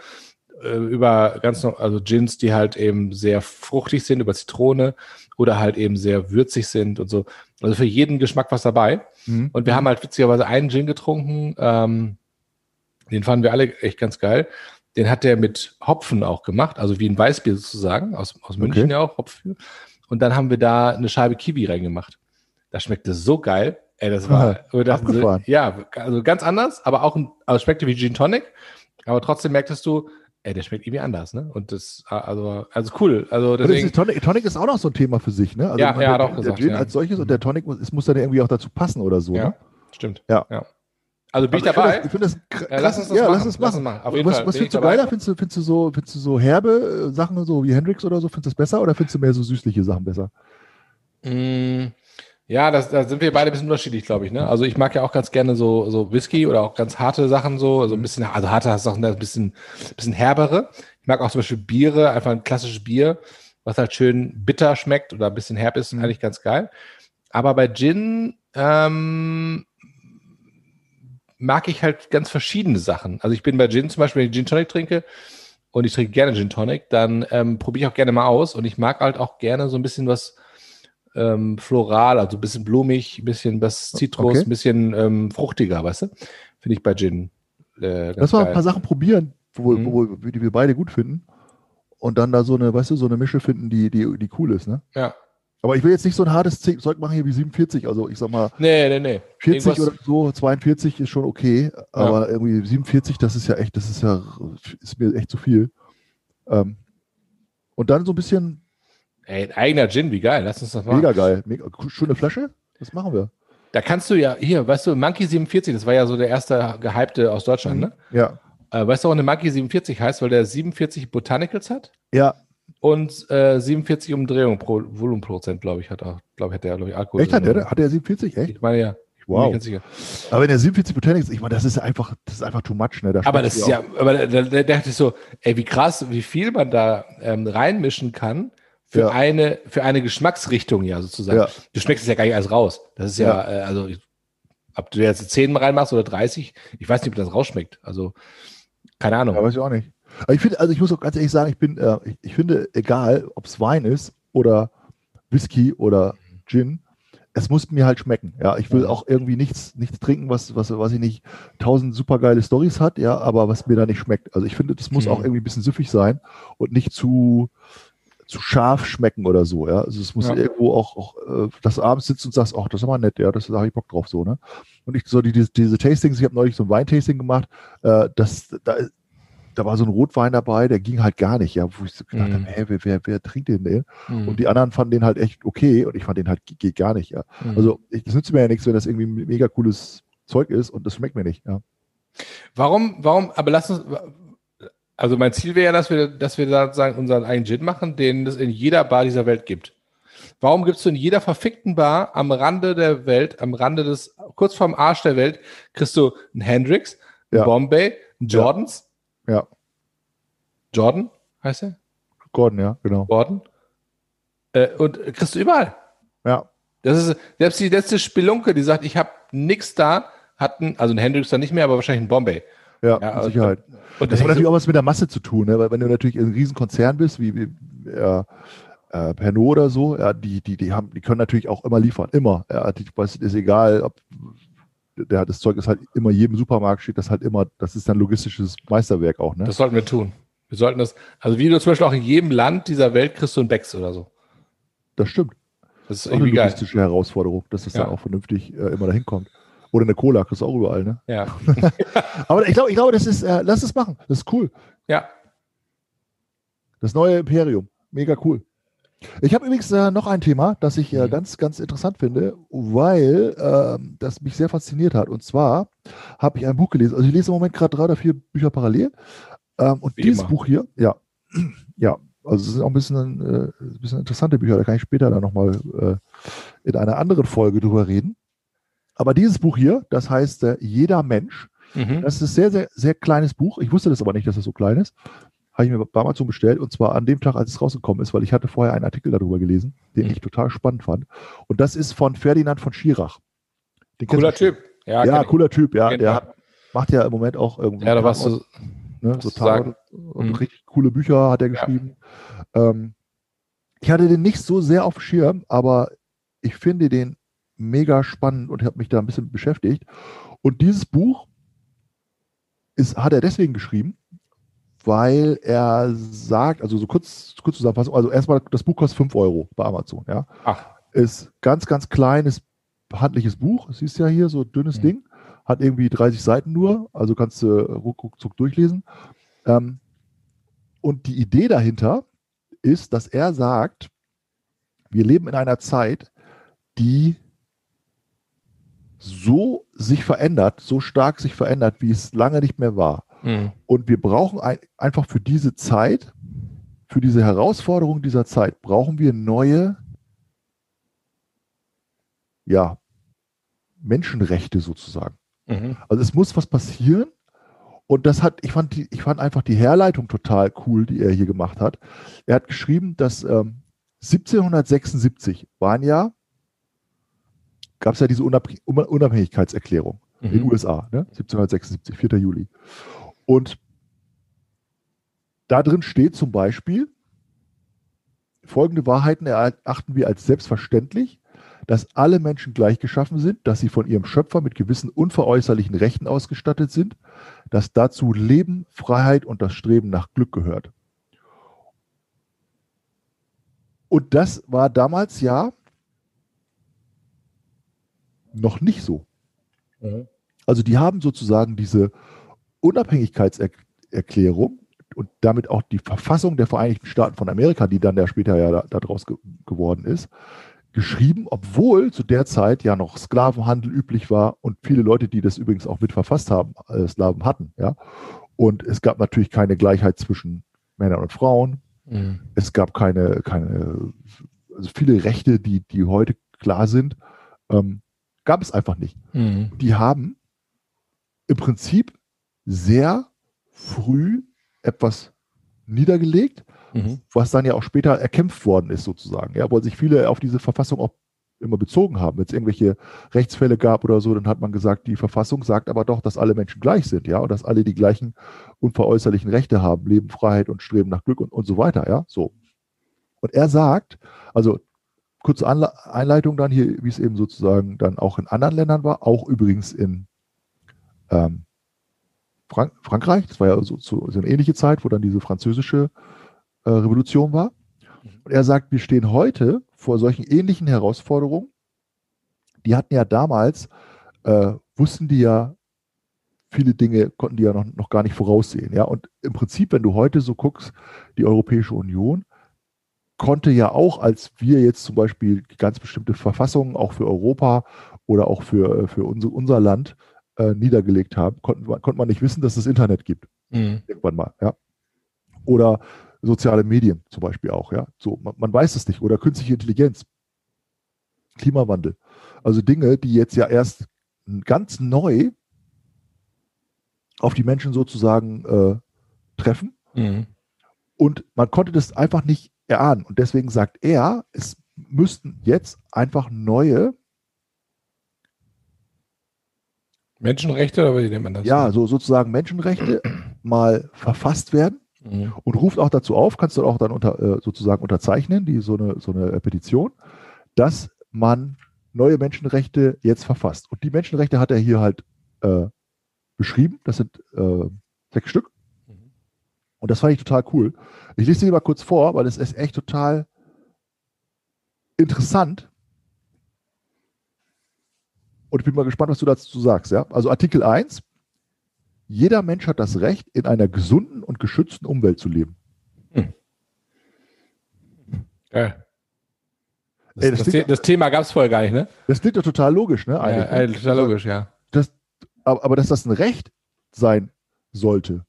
[SPEAKER 2] äh, über ganz noch, also Gins, die halt eben sehr fruchtig sind, über Zitrone oder halt eben sehr würzig sind und so. Also für jeden Geschmack was dabei.
[SPEAKER 1] Mhm.
[SPEAKER 2] Und wir haben halt witzigerweise einen Gin getrunken, ähm, den fanden wir alle echt ganz geil. Den hat der mit Hopfen auch gemacht, also wie ein Weißbier sozusagen, aus, aus München
[SPEAKER 1] Okay.
[SPEAKER 2] ja auch, Hopfen. Und dann haben wir da eine Scheibe Kiwi reingemacht. Das schmeckte so geil. Ey, das war, wir dachten ja, also ganz anders, aber auch ein, also schmeckte wie Gin Tonic. Aber trotzdem merktest du, Ey, der schmeckt irgendwie anders, ne? Und das, also, also cool. Also
[SPEAKER 1] das
[SPEAKER 2] deswegen,
[SPEAKER 1] ist, Tonic, Tonic ist auch noch so ein Thema für sich, ne? Also
[SPEAKER 2] Ja, ja, hat
[SPEAKER 1] der,
[SPEAKER 2] auch
[SPEAKER 1] der
[SPEAKER 2] gesagt,
[SPEAKER 1] Gin
[SPEAKER 2] ja.
[SPEAKER 1] als solches und der Tonic muss, es muss dann irgendwie auch dazu passen oder so.
[SPEAKER 2] ja,
[SPEAKER 1] Ne?
[SPEAKER 2] stimmt.
[SPEAKER 1] Ja.
[SPEAKER 2] Also bin ich
[SPEAKER 1] Also
[SPEAKER 2] dabei.
[SPEAKER 1] Ich finde das, ich find das kr-
[SPEAKER 2] Ja, lass uns das
[SPEAKER 1] ja,
[SPEAKER 2] machen.
[SPEAKER 1] lass uns
[SPEAKER 2] Lass
[SPEAKER 1] machen.
[SPEAKER 2] uns machen.
[SPEAKER 1] Was
[SPEAKER 2] Fall.
[SPEAKER 1] was findest du geiler? Findest du, findest du so, findest du so herbe äh, Sachen so wie Hendrix oder so? Findest du das besser oder findest du mehr so süßliche Sachen besser?
[SPEAKER 2] Mm, Ja, das, da sind wir beide ein bisschen unterschiedlich, glaube ich. Ne? Also ich mag ja auch ganz gerne so, so Whisky oder auch ganz harte Sachen so, also ein bisschen, also harte Sachen, ein bisschen, bisschen herbere. Ich mag auch zum Beispiel Biere, einfach ein klassisches Bier, was halt schön bitter schmeckt oder ein bisschen herb ist,
[SPEAKER 1] Mhm.
[SPEAKER 2] eigentlich ganz geil. Aber bei Gin ähm, mag ich halt ganz verschiedene Sachen. Also ich bin bei Gin zum Beispiel, wenn ich Gin Tonic trinke und ich trinke gerne Gin Tonic, dann ähm, probiere ich auch gerne mal aus und ich mag halt auch gerne so ein bisschen was ähm, floral, also ein bisschen blumig, ein bisschen was Zitrus,
[SPEAKER 1] Okay.
[SPEAKER 2] ein bisschen ähm, fruchtiger, weißt du? Finde ich bei Gin. Äh,
[SPEAKER 1] Lass mal ein paar Sachen probieren, wo,
[SPEAKER 2] Mhm.
[SPEAKER 1] wo, die wir beide gut finden. Und dann da so eine, weißt du, so eine Mische finden, die, die, die cool ist, ne?
[SPEAKER 2] Ja.
[SPEAKER 1] Aber ich will jetzt nicht so ein hartes Ze- Zeug machen hier wie 47. Also ich sag mal,
[SPEAKER 2] Nee, nee, nee.
[SPEAKER 1] 40
[SPEAKER 2] Irgendwas-
[SPEAKER 1] oder so, 42 ist schon okay. Aber irgendwie 47, das ist ja echt, das ist ja, ist mir echt zu viel. Ähm, und dann so ein bisschen
[SPEAKER 2] Ey, ein eigener Gin, wie geil. Lass uns das machen.
[SPEAKER 1] mega geil. Mega, schöne Flasche. Das machen wir.
[SPEAKER 2] Da kannst du ja, hier, weißt du, Monkey 47, das war ja so der erste gehypte aus Deutschland, ne?
[SPEAKER 1] Ja.
[SPEAKER 2] Äh, weißt du, warum eine Monkey 47 heißt? Weil der 47 Botanicals hat
[SPEAKER 1] Ja.
[SPEAKER 2] und äh, 47 Umdrehungen pro Volumenprozent, glaube ich, hat auch, glaube ich, hat der, glaube ich, Alkohol.
[SPEAKER 1] Echt? Hat der, hat der 47? Echt?
[SPEAKER 2] Ich meine ja.
[SPEAKER 1] Wow. Aber wenn der 47 Botanics, ich meine, das ist einfach, das ist einfach too much, ne? Da
[SPEAKER 2] Aber das ist ja, aber da, da dachte ich so, ey, wie krass, wie viel man da ähm, reinmischen kann für
[SPEAKER 1] Ja.
[SPEAKER 2] eine, für eine Geschmacksrichtung, ja, sozusagen.
[SPEAKER 1] Ja.
[SPEAKER 2] Du schmeckst es ja gar nicht alles raus. Das ist ja,
[SPEAKER 1] Ja.
[SPEAKER 2] äh, also, ich- ob du jetzt 10 reinmachst oder 30, ich weiß nicht, ob das rausschmeckt. Also, keine Ahnung.
[SPEAKER 1] Ja, weiß ich auch nicht. Aber ich finde, also ich muss auch ganz ehrlich sagen, ich bin, äh, ich, ich finde, egal, ob es Wein ist oder Whisky oder Gin, es muss mir halt schmecken. Ja, ich will
[SPEAKER 2] Ja.
[SPEAKER 1] auch irgendwie nichts, nichts trinken, was, was, was ich nicht tausend supergeile Stories hat, ja, aber was mir da nicht schmeckt. Also ich finde, das muss
[SPEAKER 2] Mhm.
[SPEAKER 1] auch irgendwie ein bisschen süffig sein und nicht zu, zu scharf schmecken oder so, ja. Also es muss
[SPEAKER 2] Ja.
[SPEAKER 1] irgendwo auch, auch äh, dass du abends sitzt und sagst, ach, das ist aber nett, ja, das da habe ich Bock drauf, so, ne? Und ich so die, diese, diese Tastings, ich habe neulich so ein Weintasting gemacht, äh, das, da, da war so ein Rotwein dabei, der ging halt gar nicht, ja, wo ich so gedacht
[SPEAKER 2] Mhm.
[SPEAKER 1] habe, hä, wer, wer, wer trinkt den denn?
[SPEAKER 2] Mhm.
[SPEAKER 1] Und die anderen fanden den halt echt okay und ich fand den halt ge- geht gar nicht, ja.
[SPEAKER 2] Mhm.
[SPEAKER 1] Also ich, das nützt mir ja nichts, wenn das irgendwie mega cooles Zeug ist und das schmeckt mir nicht, ja.
[SPEAKER 2] Warum, warum, aber lass uns, also mein Ziel wäre ja, dass wir, dass wir da sagen, unseren eigenen Gin machen, den es in jeder Bar dieser Welt gibt. Warum gibst du in jeder verfickten Bar am Rande der Welt, am Rande des, kurz vorm Arsch der Welt, kriegst du einen Hendrix, einen
[SPEAKER 1] Ja.
[SPEAKER 2] Bombay, einen Jordans?
[SPEAKER 1] Ja.
[SPEAKER 2] Jordan heißt er?
[SPEAKER 1] Gordon, ja, genau.
[SPEAKER 2] Gordon? Äh, und kriegst du überall.
[SPEAKER 1] Ja,
[SPEAKER 2] Das ist, selbst die letzte Spelunke, die sagt, ich habe nichts da, hatten, also ein Hendrix dann nicht mehr, aber wahrscheinlich ein Bombay.
[SPEAKER 1] Ja,
[SPEAKER 2] Ja,
[SPEAKER 1] mit Sicherheit.
[SPEAKER 2] Und
[SPEAKER 1] Das hat
[SPEAKER 2] ich
[SPEAKER 1] natürlich
[SPEAKER 2] so,
[SPEAKER 1] auch was mit der Masse zu tun, ne? weil wenn du natürlich ein Riesenkonzern bist, wie, wie äh, äh, Pernod oder so, ja, die, die, die haben, die können natürlich auch immer liefern, immer. Ja, die, was ist egal, ob der, das Zeug ist halt immer jedem Supermarkt steht, das halt immer, das ist dann logistisches Meisterwerk auch, ne?
[SPEAKER 2] Das sollten wir tun. Wir sollten das, also wie du zum Beispiel auch in jedem Land dieser Welt kriegst du einen Becks oder so.
[SPEAKER 1] Das stimmt.
[SPEAKER 2] Das ist
[SPEAKER 1] Das ist auch eine
[SPEAKER 2] irgendwie geil.
[SPEAKER 1] logistische Herausforderung, dass das
[SPEAKER 2] Ja.
[SPEAKER 1] dann auch vernünftig äh, immer dahin kommt. Oder eine Cola kriegst du auch überall, ne?
[SPEAKER 2] Ja.
[SPEAKER 1] Aber ich glaube, ich glaube, das ist, äh, lass es machen. Das ist cool.
[SPEAKER 2] ja.
[SPEAKER 1] Das neue Imperium. Mega cool. Ich habe übrigens äh, noch ein Thema, das ich äh,
[SPEAKER 2] Mhm.
[SPEAKER 1] ganz, ganz interessant finde, weil ähm, das mich sehr fasziniert hat. Und zwar habe ich ein Buch gelesen. Also ich lese im Moment gerade drei oder vier Bücher parallel. Ähm, und
[SPEAKER 2] Wie
[SPEAKER 1] dieses
[SPEAKER 2] immer.
[SPEAKER 1] Buch hier, ja, ja, also es sind auch ein bisschen, äh, ein bisschen interessante Bücher. Da kann ich später dann nochmal äh, in einer anderen Folge drüber reden. Aber dieses Buch hier, das heißt äh, Jeder Mensch,
[SPEAKER 2] Mhm.
[SPEAKER 1] das ist ein sehr, sehr, sehr kleines Buch. Ich wusste das aber nicht, dass es so klein ist. Habe ich mir bei Amazon bestellt und zwar an dem Tag, als es rausgekommen ist, weil ich hatte vorher einen Artikel darüber gelesen, den
[SPEAKER 2] Mhm.
[SPEAKER 1] ich total spannend fand. Und das ist von Ferdinand von Schirach. Den
[SPEAKER 2] Cooler. Typ. Ja,
[SPEAKER 1] Ja, cooler Typ, ja. Der hat, macht ja im Moment auch irgendwie
[SPEAKER 2] Ja, da warst du.
[SPEAKER 1] ne, so Tatort und
[SPEAKER 2] Mhm.
[SPEAKER 1] richtig coole Bücher hat er
[SPEAKER 2] Ja.
[SPEAKER 1] geschrieben. Ähm, ich hatte den nicht so sehr auf dem Schirm, aber ich finde den mega spannend und habe mich da ein bisschen beschäftigt. Und dieses Buch ist, hat er deswegen geschrieben, weil er sagt, also so kurz, kurz Zusammenfassung, also erstmal, das Buch kostet 5 Euro bei Amazon, ja.
[SPEAKER 2] Ach,
[SPEAKER 1] Ist ganz, ganz kleines, handliches Buch. Es ist ja hier so dünnes
[SPEAKER 2] Mhm.
[SPEAKER 1] Ding. Hat irgendwie 30 Seiten nur, also kannst du ruck, ruckzuck durchlesen. Ähm, und die Idee dahinter ist, dass er sagt, wir leben in einer Zeit, die so sich verändert, so stark sich verändert, wie es lange nicht mehr war. Mhm. Und wir brauchen ein, einfach für diese Zeit, für diese Herausforderung dieser Zeit, brauchen wir neue, ja, Menschenrechte sozusagen. Mhm. Also es muss was passieren. Und das hat, ich fand, die, ich fand einfach die Herleitung total cool, die er hier gemacht hat. Er hat geschrieben, dass ähm, 1776 war ein Jahr, gab es ja diese Unabhängigkeitserklärung mhm. in den USA, ne? 1776, 4. Juli. Und da drin steht zum Beispiel, folgende Wahrheiten erachten wir als selbstverständlich, dass alle Menschen gleich geschaffen sind, dass sie von ihrem Schöpfer mit gewissen unveräußerlichen Rechten ausgestattet sind, dass dazu Leben, Freiheit und das Streben nach Glück gehört. Und das war damals ja noch nicht so. Mhm. Also die haben sozusagen diese Unabhängigkeitserklärung und damit auch die Verfassung der Vereinigten Staaten von Amerika, die dann ja später ja daraus ge geworden ist, geschrieben, obwohl zu der Zeit ja noch Sklavenhandel üblich war und viele Leute, die das übrigens auch mit verfasst haben, äh, Sklaven hatten. Ja? Und es gab natürlich keine Gleichheit zwischen Männern und Frauen. Mhm. Es gab keine, keine, also viele Rechte, die, die heute klar sind, ähm, gab es einfach nicht. Mhm. Die haben im Prinzip sehr früh etwas niedergelegt, mhm. was dann ja auch später erkämpft worden ist, sozusagen. Ja, wo sich viele auf diese Verfassung auch immer bezogen haben. Wenn es irgendwelche Rechtsfälle gab oder so, dann hat man gesagt, die Verfassung sagt aber doch, dass alle Menschen gleich sind, ja, und dass alle die gleichen unveräußerlichen Rechte haben, Leben, Freiheit und Streben nach Glück und, und so weiter, ja, so. Und er sagt, also kurze Anle Einleitung dann hier, wie es eben sozusagen dann auch in anderen Ländern war, auch übrigens in ähm, Frank Frankreich, das war ja so, so, so, eine ähnliche Zeit, wo dann diese französische äh, Revolution war. Mhm. Und er sagt, wir stehen heute vor solchen ähnlichen Herausforderungen. Die hatten ja damals, äh, wussten die ja, viele Dinge konnten die ja noch, noch gar nicht voraussehen. Ja? Und im Prinzip, wenn du heute so guckst, die Europäische Union konnte ja auch, als wir jetzt zum Beispiel ganz bestimmte Verfassungen auch für Europa oder auch für, für unser, unser Land äh, niedergelegt haben, konnten, konnte man nicht wissen, dass es Internet gibt. Mhm. Irgendwann mal, ja. Oder soziale Medien zum Beispiel auch, ja. So, man, man weiß es nicht. Oder künstliche Intelligenz, Klimawandel. Also Dinge, die jetzt ja erst ganz neu auf die Menschen sozusagen äh, treffen. Mhm. Und man konnte das einfach nicht erahnen. Und deswegen sagt er, es müssten jetzt einfach neue
[SPEAKER 2] Menschenrechte oder wie nennt man das?
[SPEAKER 1] Ja, so sozusagen Menschenrechte mal verfasst werden mhm. und ruft auch dazu auf, kannst du auch dann unter, äh, sozusagen unterzeichnen, die so eine, so eine Petition, dass man neue Menschenrechte jetzt verfasst. Und die Menschenrechte hat er hier halt äh, beschrieben. Das sind äh, sechs Stück. Und das fand ich total cool. Ich lese sie mal kurz vor, weil es ist echt total interessant, und ich bin mal gespannt, was du dazu sagst. Ja? Also Artikel 1. Jeder Mensch hat das Recht, in einer gesunden und geschützten Umwelt zu leben. Hm.
[SPEAKER 2] Ja. Das, Ey, das, das, das Thema gab es vorher gar nicht, ne?
[SPEAKER 1] Das klingt doch total logisch, ne?
[SPEAKER 2] Ja, ja, ne? total logisch, ja.
[SPEAKER 1] Aber, aber dass das ein Recht sein sollte.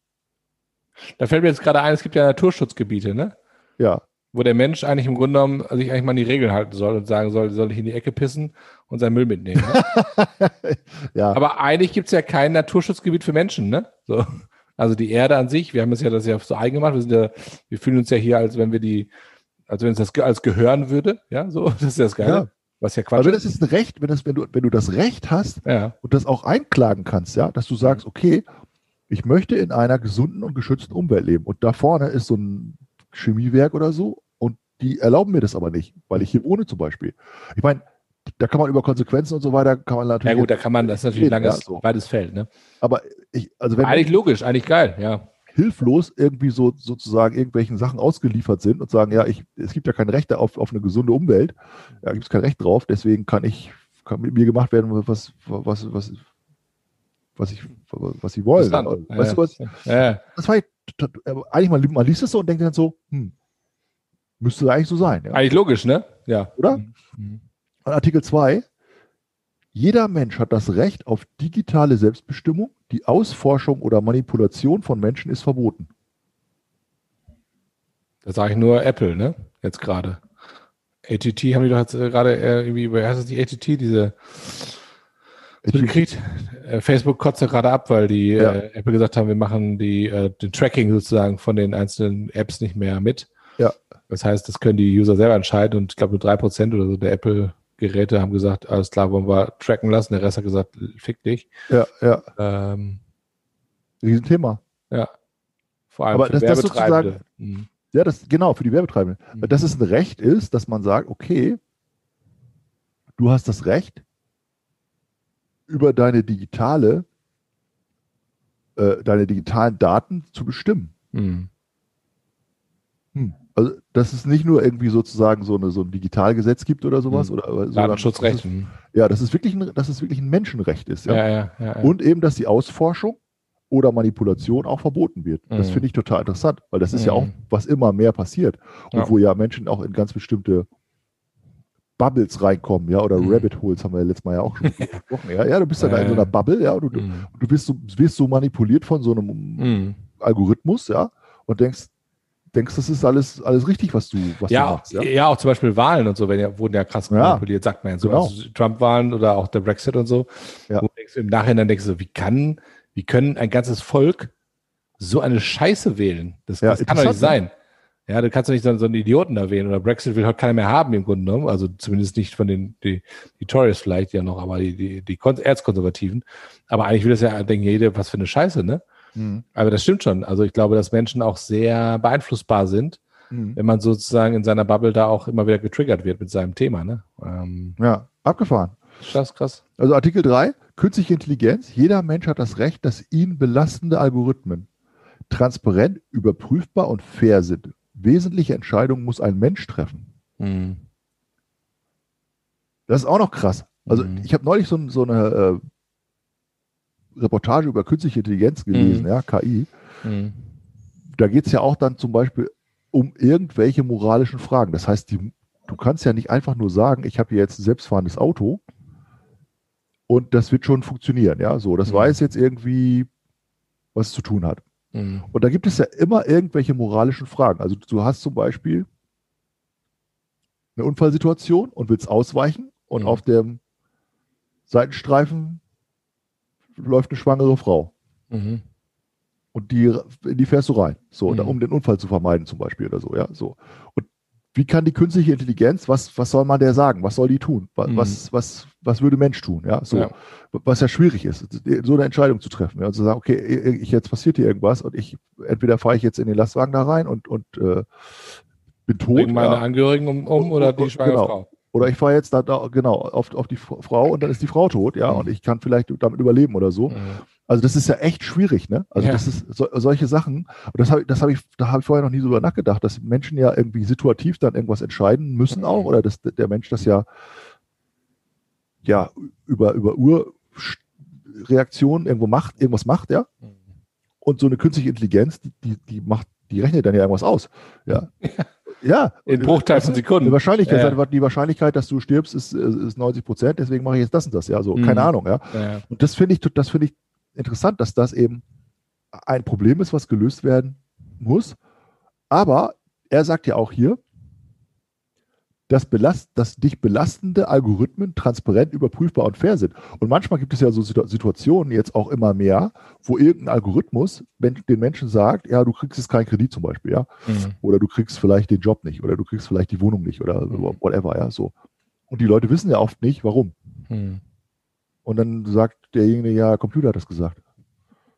[SPEAKER 2] Da fällt mir jetzt gerade ein, es gibt ja Naturschutzgebiete, ne?
[SPEAKER 1] Ja
[SPEAKER 2] wo der Mensch eigentlich im Grunde genommen sich eigentlich mal an die Regeln halten soll und sagen soll, soll ich in die Ecke pissen und seinen Müll mitnehmen. Ne? ja. Aber eigentlich gibt es ja kein Naturschutzgebiet für Menschen, ne? So. Also die Erde an sich, wir haben es ja das ja so eigen gemacht, wir, sind ja, wir fühlen uns ja hier, als wenn wir die, als wenn es das als gehören würde, ja, so, das ist ja das Geile. Ja. Was ja Quatsch
[SPEAKER 1] Aber das ist ein Recht, wenn, das, wenn, du, wenn du das Recht hast ja. und das auch einklagen kannst, ja, dass du sagst, okay, ich möchte in einer gesunden und geschützten Umwelt leben. Und da vorne ist so ein Chemiewerk oder so und die erlauben mir das aber nicht, weil ich hier wohne zum Beispiel. Ich meine, da kann man über Konsequenzen und so weiter, kann man natürlich.
[SPEAKER 2] Ja gut, da kann man, das ist natürlich ein langes, so. weites Feld, ne?
[SPEAKER 1] Aber ich, also wenn.
[SPEAKER 2] Eigentlich logisch, eigentlich geil, ja.
[SPEAKER 1] Hilflos irgendwie so sozusagen irgendwelchen Sachen ausgeliefert sind und sagen, ja, ich, es gibt ja kein Recht auf, auf eine gesunde Umwelt, da gibt es kein Recht drauf, deswegen kann ich, kann mit mir gemacht werden, was, was, was, was ich, was sie wollen. Weißt du was? Ja. Das war eigentlich mal, man liest es so und denkt dann so, hm, müsste eigentlich so sein. Ja?
[SPEAKER 2] Eigentlich logisch, ne? Ja.
[SPEAKER 1] Oder? Mhm. Artikel 2. Jeder Mensch hat das Recht auf digitale Selbstbestimmung. Die Ausforschung oder Manipulation von Menschen ist verboten.
[SPEAKER 2] Da sage ich nur Apple, ne? Jetzt gerade. ATT haben die doch jetzt äh, gerade äh, irgendwie, wer heißt das die ATT, diese Krieg, äh, Facebook kotzt ja gerade ab, weil die ja. äh, Apple gesagt haben, wir machen die, äh, den Tracking sozusagen von den einzelnen Apps nicht mehr mit.
[SPEAKER 1] Ja.
[SPEAKER 2] Das heißt, das können die User selber entscheiden und ich glaube nur drei Prozent oder so der Apple-Geräte haben gesagt, alles klar, wollen wir tracken lassen. Der Rest hat gesagt, fick dich.
[SPEAKER 1] Ja, ja. Ähm, Riesenthema.
[SPEAKER 2] Ja.
[SPEAKER 1] Vor allem Aber für das, das sozusagen, mhm. ja, das, genau, für die Werbetreibenden. Mhm. Dass es ein Recht ist, dass man sagt, okay, du hast das Recht, über deine digitale, äh, deine digitalen Daten zu bestimmen. Mhm. Hm. Also, dass es nicht nur irgendwie sozusagen so, eine, so ein Digitalgesetz gibt oder sowas. Mhm. Oder,
[SPEAKER 2] Datenschutzrecht.
[SPEAKER 1] Ist, ja, dass es, wirklich ein, dass es wirklich ein Menschenrecht ist.
[SPEAKER 2] Ja? Ja, ja, ja,
[SPEAKER 1] Und eben, dass die Ausforschung oder Manipulation auch verboten wird. Das mhm. finde ich total interessant, weil das ist ja auch, mhm. was immer mehr passiert. Und wo ja Menschen auch in ganz bestimmte Bubbles reinkommen, ja, oder mhm. Rabbit Holes haben wir ja letztes Mal ja auch schon gesprochen. Ja, ja, du bist ja äh, da in so einer Bubble, ja, und du, mhm. du wirst, so, wirst so manipuliert von so einem mhm. Algorithmus, ja, und denkst, denkst, das ist alles, alles richtig, was du, was
[SPEAKER 2] ja,
[SPEAKER 1] du
[SPEAKER 2] machst. Ja? ja, auch zum Beispiel Wahlen und so, wenn ja, wurden ja krass manipuliert, sagt man ja so. Genau. Also Trump-Wahlen oder auch der Brexit und so. Ja. Denkst du, Im Nachhinein denkst du, wie kann, wie können ein ganzes Volk so eine Scheiße wählen? Das, ja, das kann doch nicht sein. Ja, du kannst doch nicht so, so einen Idioten erwähnen oder Brexit will halt keiner mehr haben im Grunde genommen. Also zumindest nicht von den, die, die Tories vielleicht ja noch, aber die, die, die Erzkonservativen. Aber eigentlich will das ja denken, jeder, was für eine Scheiße, ne? Mhm. Aber das stimmt schon. Also ich glaube, dass Menschen auch sehr beeinflussbar sind, mhm. wenn man sozusagen in seiner Bubble da auch immer wieder getriggert wird mit seinem Thema, ne?
[SPEAKER 1] Ähm, ja, abgefahren.
[SPEAKER 2] Krass, krass.
[SPEAKER 1] Also Artikel 3, künstliche Intelligenz. Jeder Mensch hat das Recht, dass ihn belastende Algorithmen transparent, überprüfbar und fair sind wesentliche Entscheidungen muss ein Mensch treffen. Mhm. Das ist auch noch krass. Also mhm. ich habe neulich so, so eine äh, Reportage über künstliche Intelligenz gelesen, mhm. ja, KI. Mhm. Da geht es ja auch dann zum Beispiel um irgendwelche moralischen Fragen. Das heißt, die, du kannst ja nicht einfach nur sagen, ich habe hier jetzt ein selbstfahrendes Auto und das wird schon funktionieren. Ja, so, das mhm. weiß jetzt irgendwie, was es zu tun hat. Mhm. Und da gibt es ja immer irgendwelche moralischen Fragen. Also du hast zum Beispiel eine Unfallsituation und willst ausweichen und mhm. auf dem Seitenstreifen läuft eine schwangere Frau. Mhm. Und die, in die fährst du rein. So, mhm. um den Unfall zu vermeiden, zum Beispiel oder so, ja. So. Und wie kann die künstliche Intelligenz, was, was soll man der sagen? Was soll die tun? Was, mhm. was, was, was würde Mensch tun? Ja, so. Ja. Was ja schwierig ist, so eine Entscheidung zu treffen. Ja, und zu sagen, okay, ich, jetzt passiert hier irgendwas und ich, entweder fahre ich jetzt in den Lastwagen da rein und, und äh, bin tot. Bring
[SPEAKER 2] meine ja. Angehörigen um, um oder die schwangere
[SPEAKER 1] genau.
[SPEAKER 2] Frau.
[SPEAKER 1] Oder ich fahre jetzt da, da genau auf, auf die Frau und dann ist die Frau tot, ja, mhm. und ich kann vielleicht damit überleben oder so. Mhm. Also das ist ja echt schwierig, ne? Also ja. das ist so, solche Sachen. Und das habe das hab ich, da habe ich vorher noch nie so über nachgedacht, dass Menschen ja irgendwie situativ dann irgendwas entscheiden müssen auch, oder dass der Mensch das ja ja über über Urreaktionen irgendwo macht, irgendwas macht, ja. Mhm. Und so eine künstliche Intelligenz, die, die, macht, die rechnet dann ja irgendwas aus, ja. Ja.
[SPEAKER 2] In Bruchteilen von Sekunden.
[SPEAKER 1] Die Wahrscheinlichkeit, ja. die Wahrscheinlichkeit, dass du stirbst, ist, ist 90 Prozent, deswegen mache ich jetzt das und das, ja, so, mhm. keine Ahnung, ja. ja. Und das finde ich, das finde ich interessant, dass das eben ein Problem ist, was gelöst werden muss. Aber er sagt ja auch hier, dass, belast, dass dich belastende Algorithmen transparent, überprüfbar und fair sind. Und manchmal gibt es ja so Situationen, jetzt auch immer mehr, wo irgendein Algorithmus den Menschen sagt, ja, du kriegst jetzt keinen Kredit zum Beispiel, ja, mhm. oder du kriegst vielleicht den Job nicht, oder du kriegst vielleicht die Wohnung nicht, oder mhm. whatever, ja, so. Und die Leute wissen ja oft nicht, warum. Mhm. Und dann sagt derjenige, ja, Computer hat das gesagt.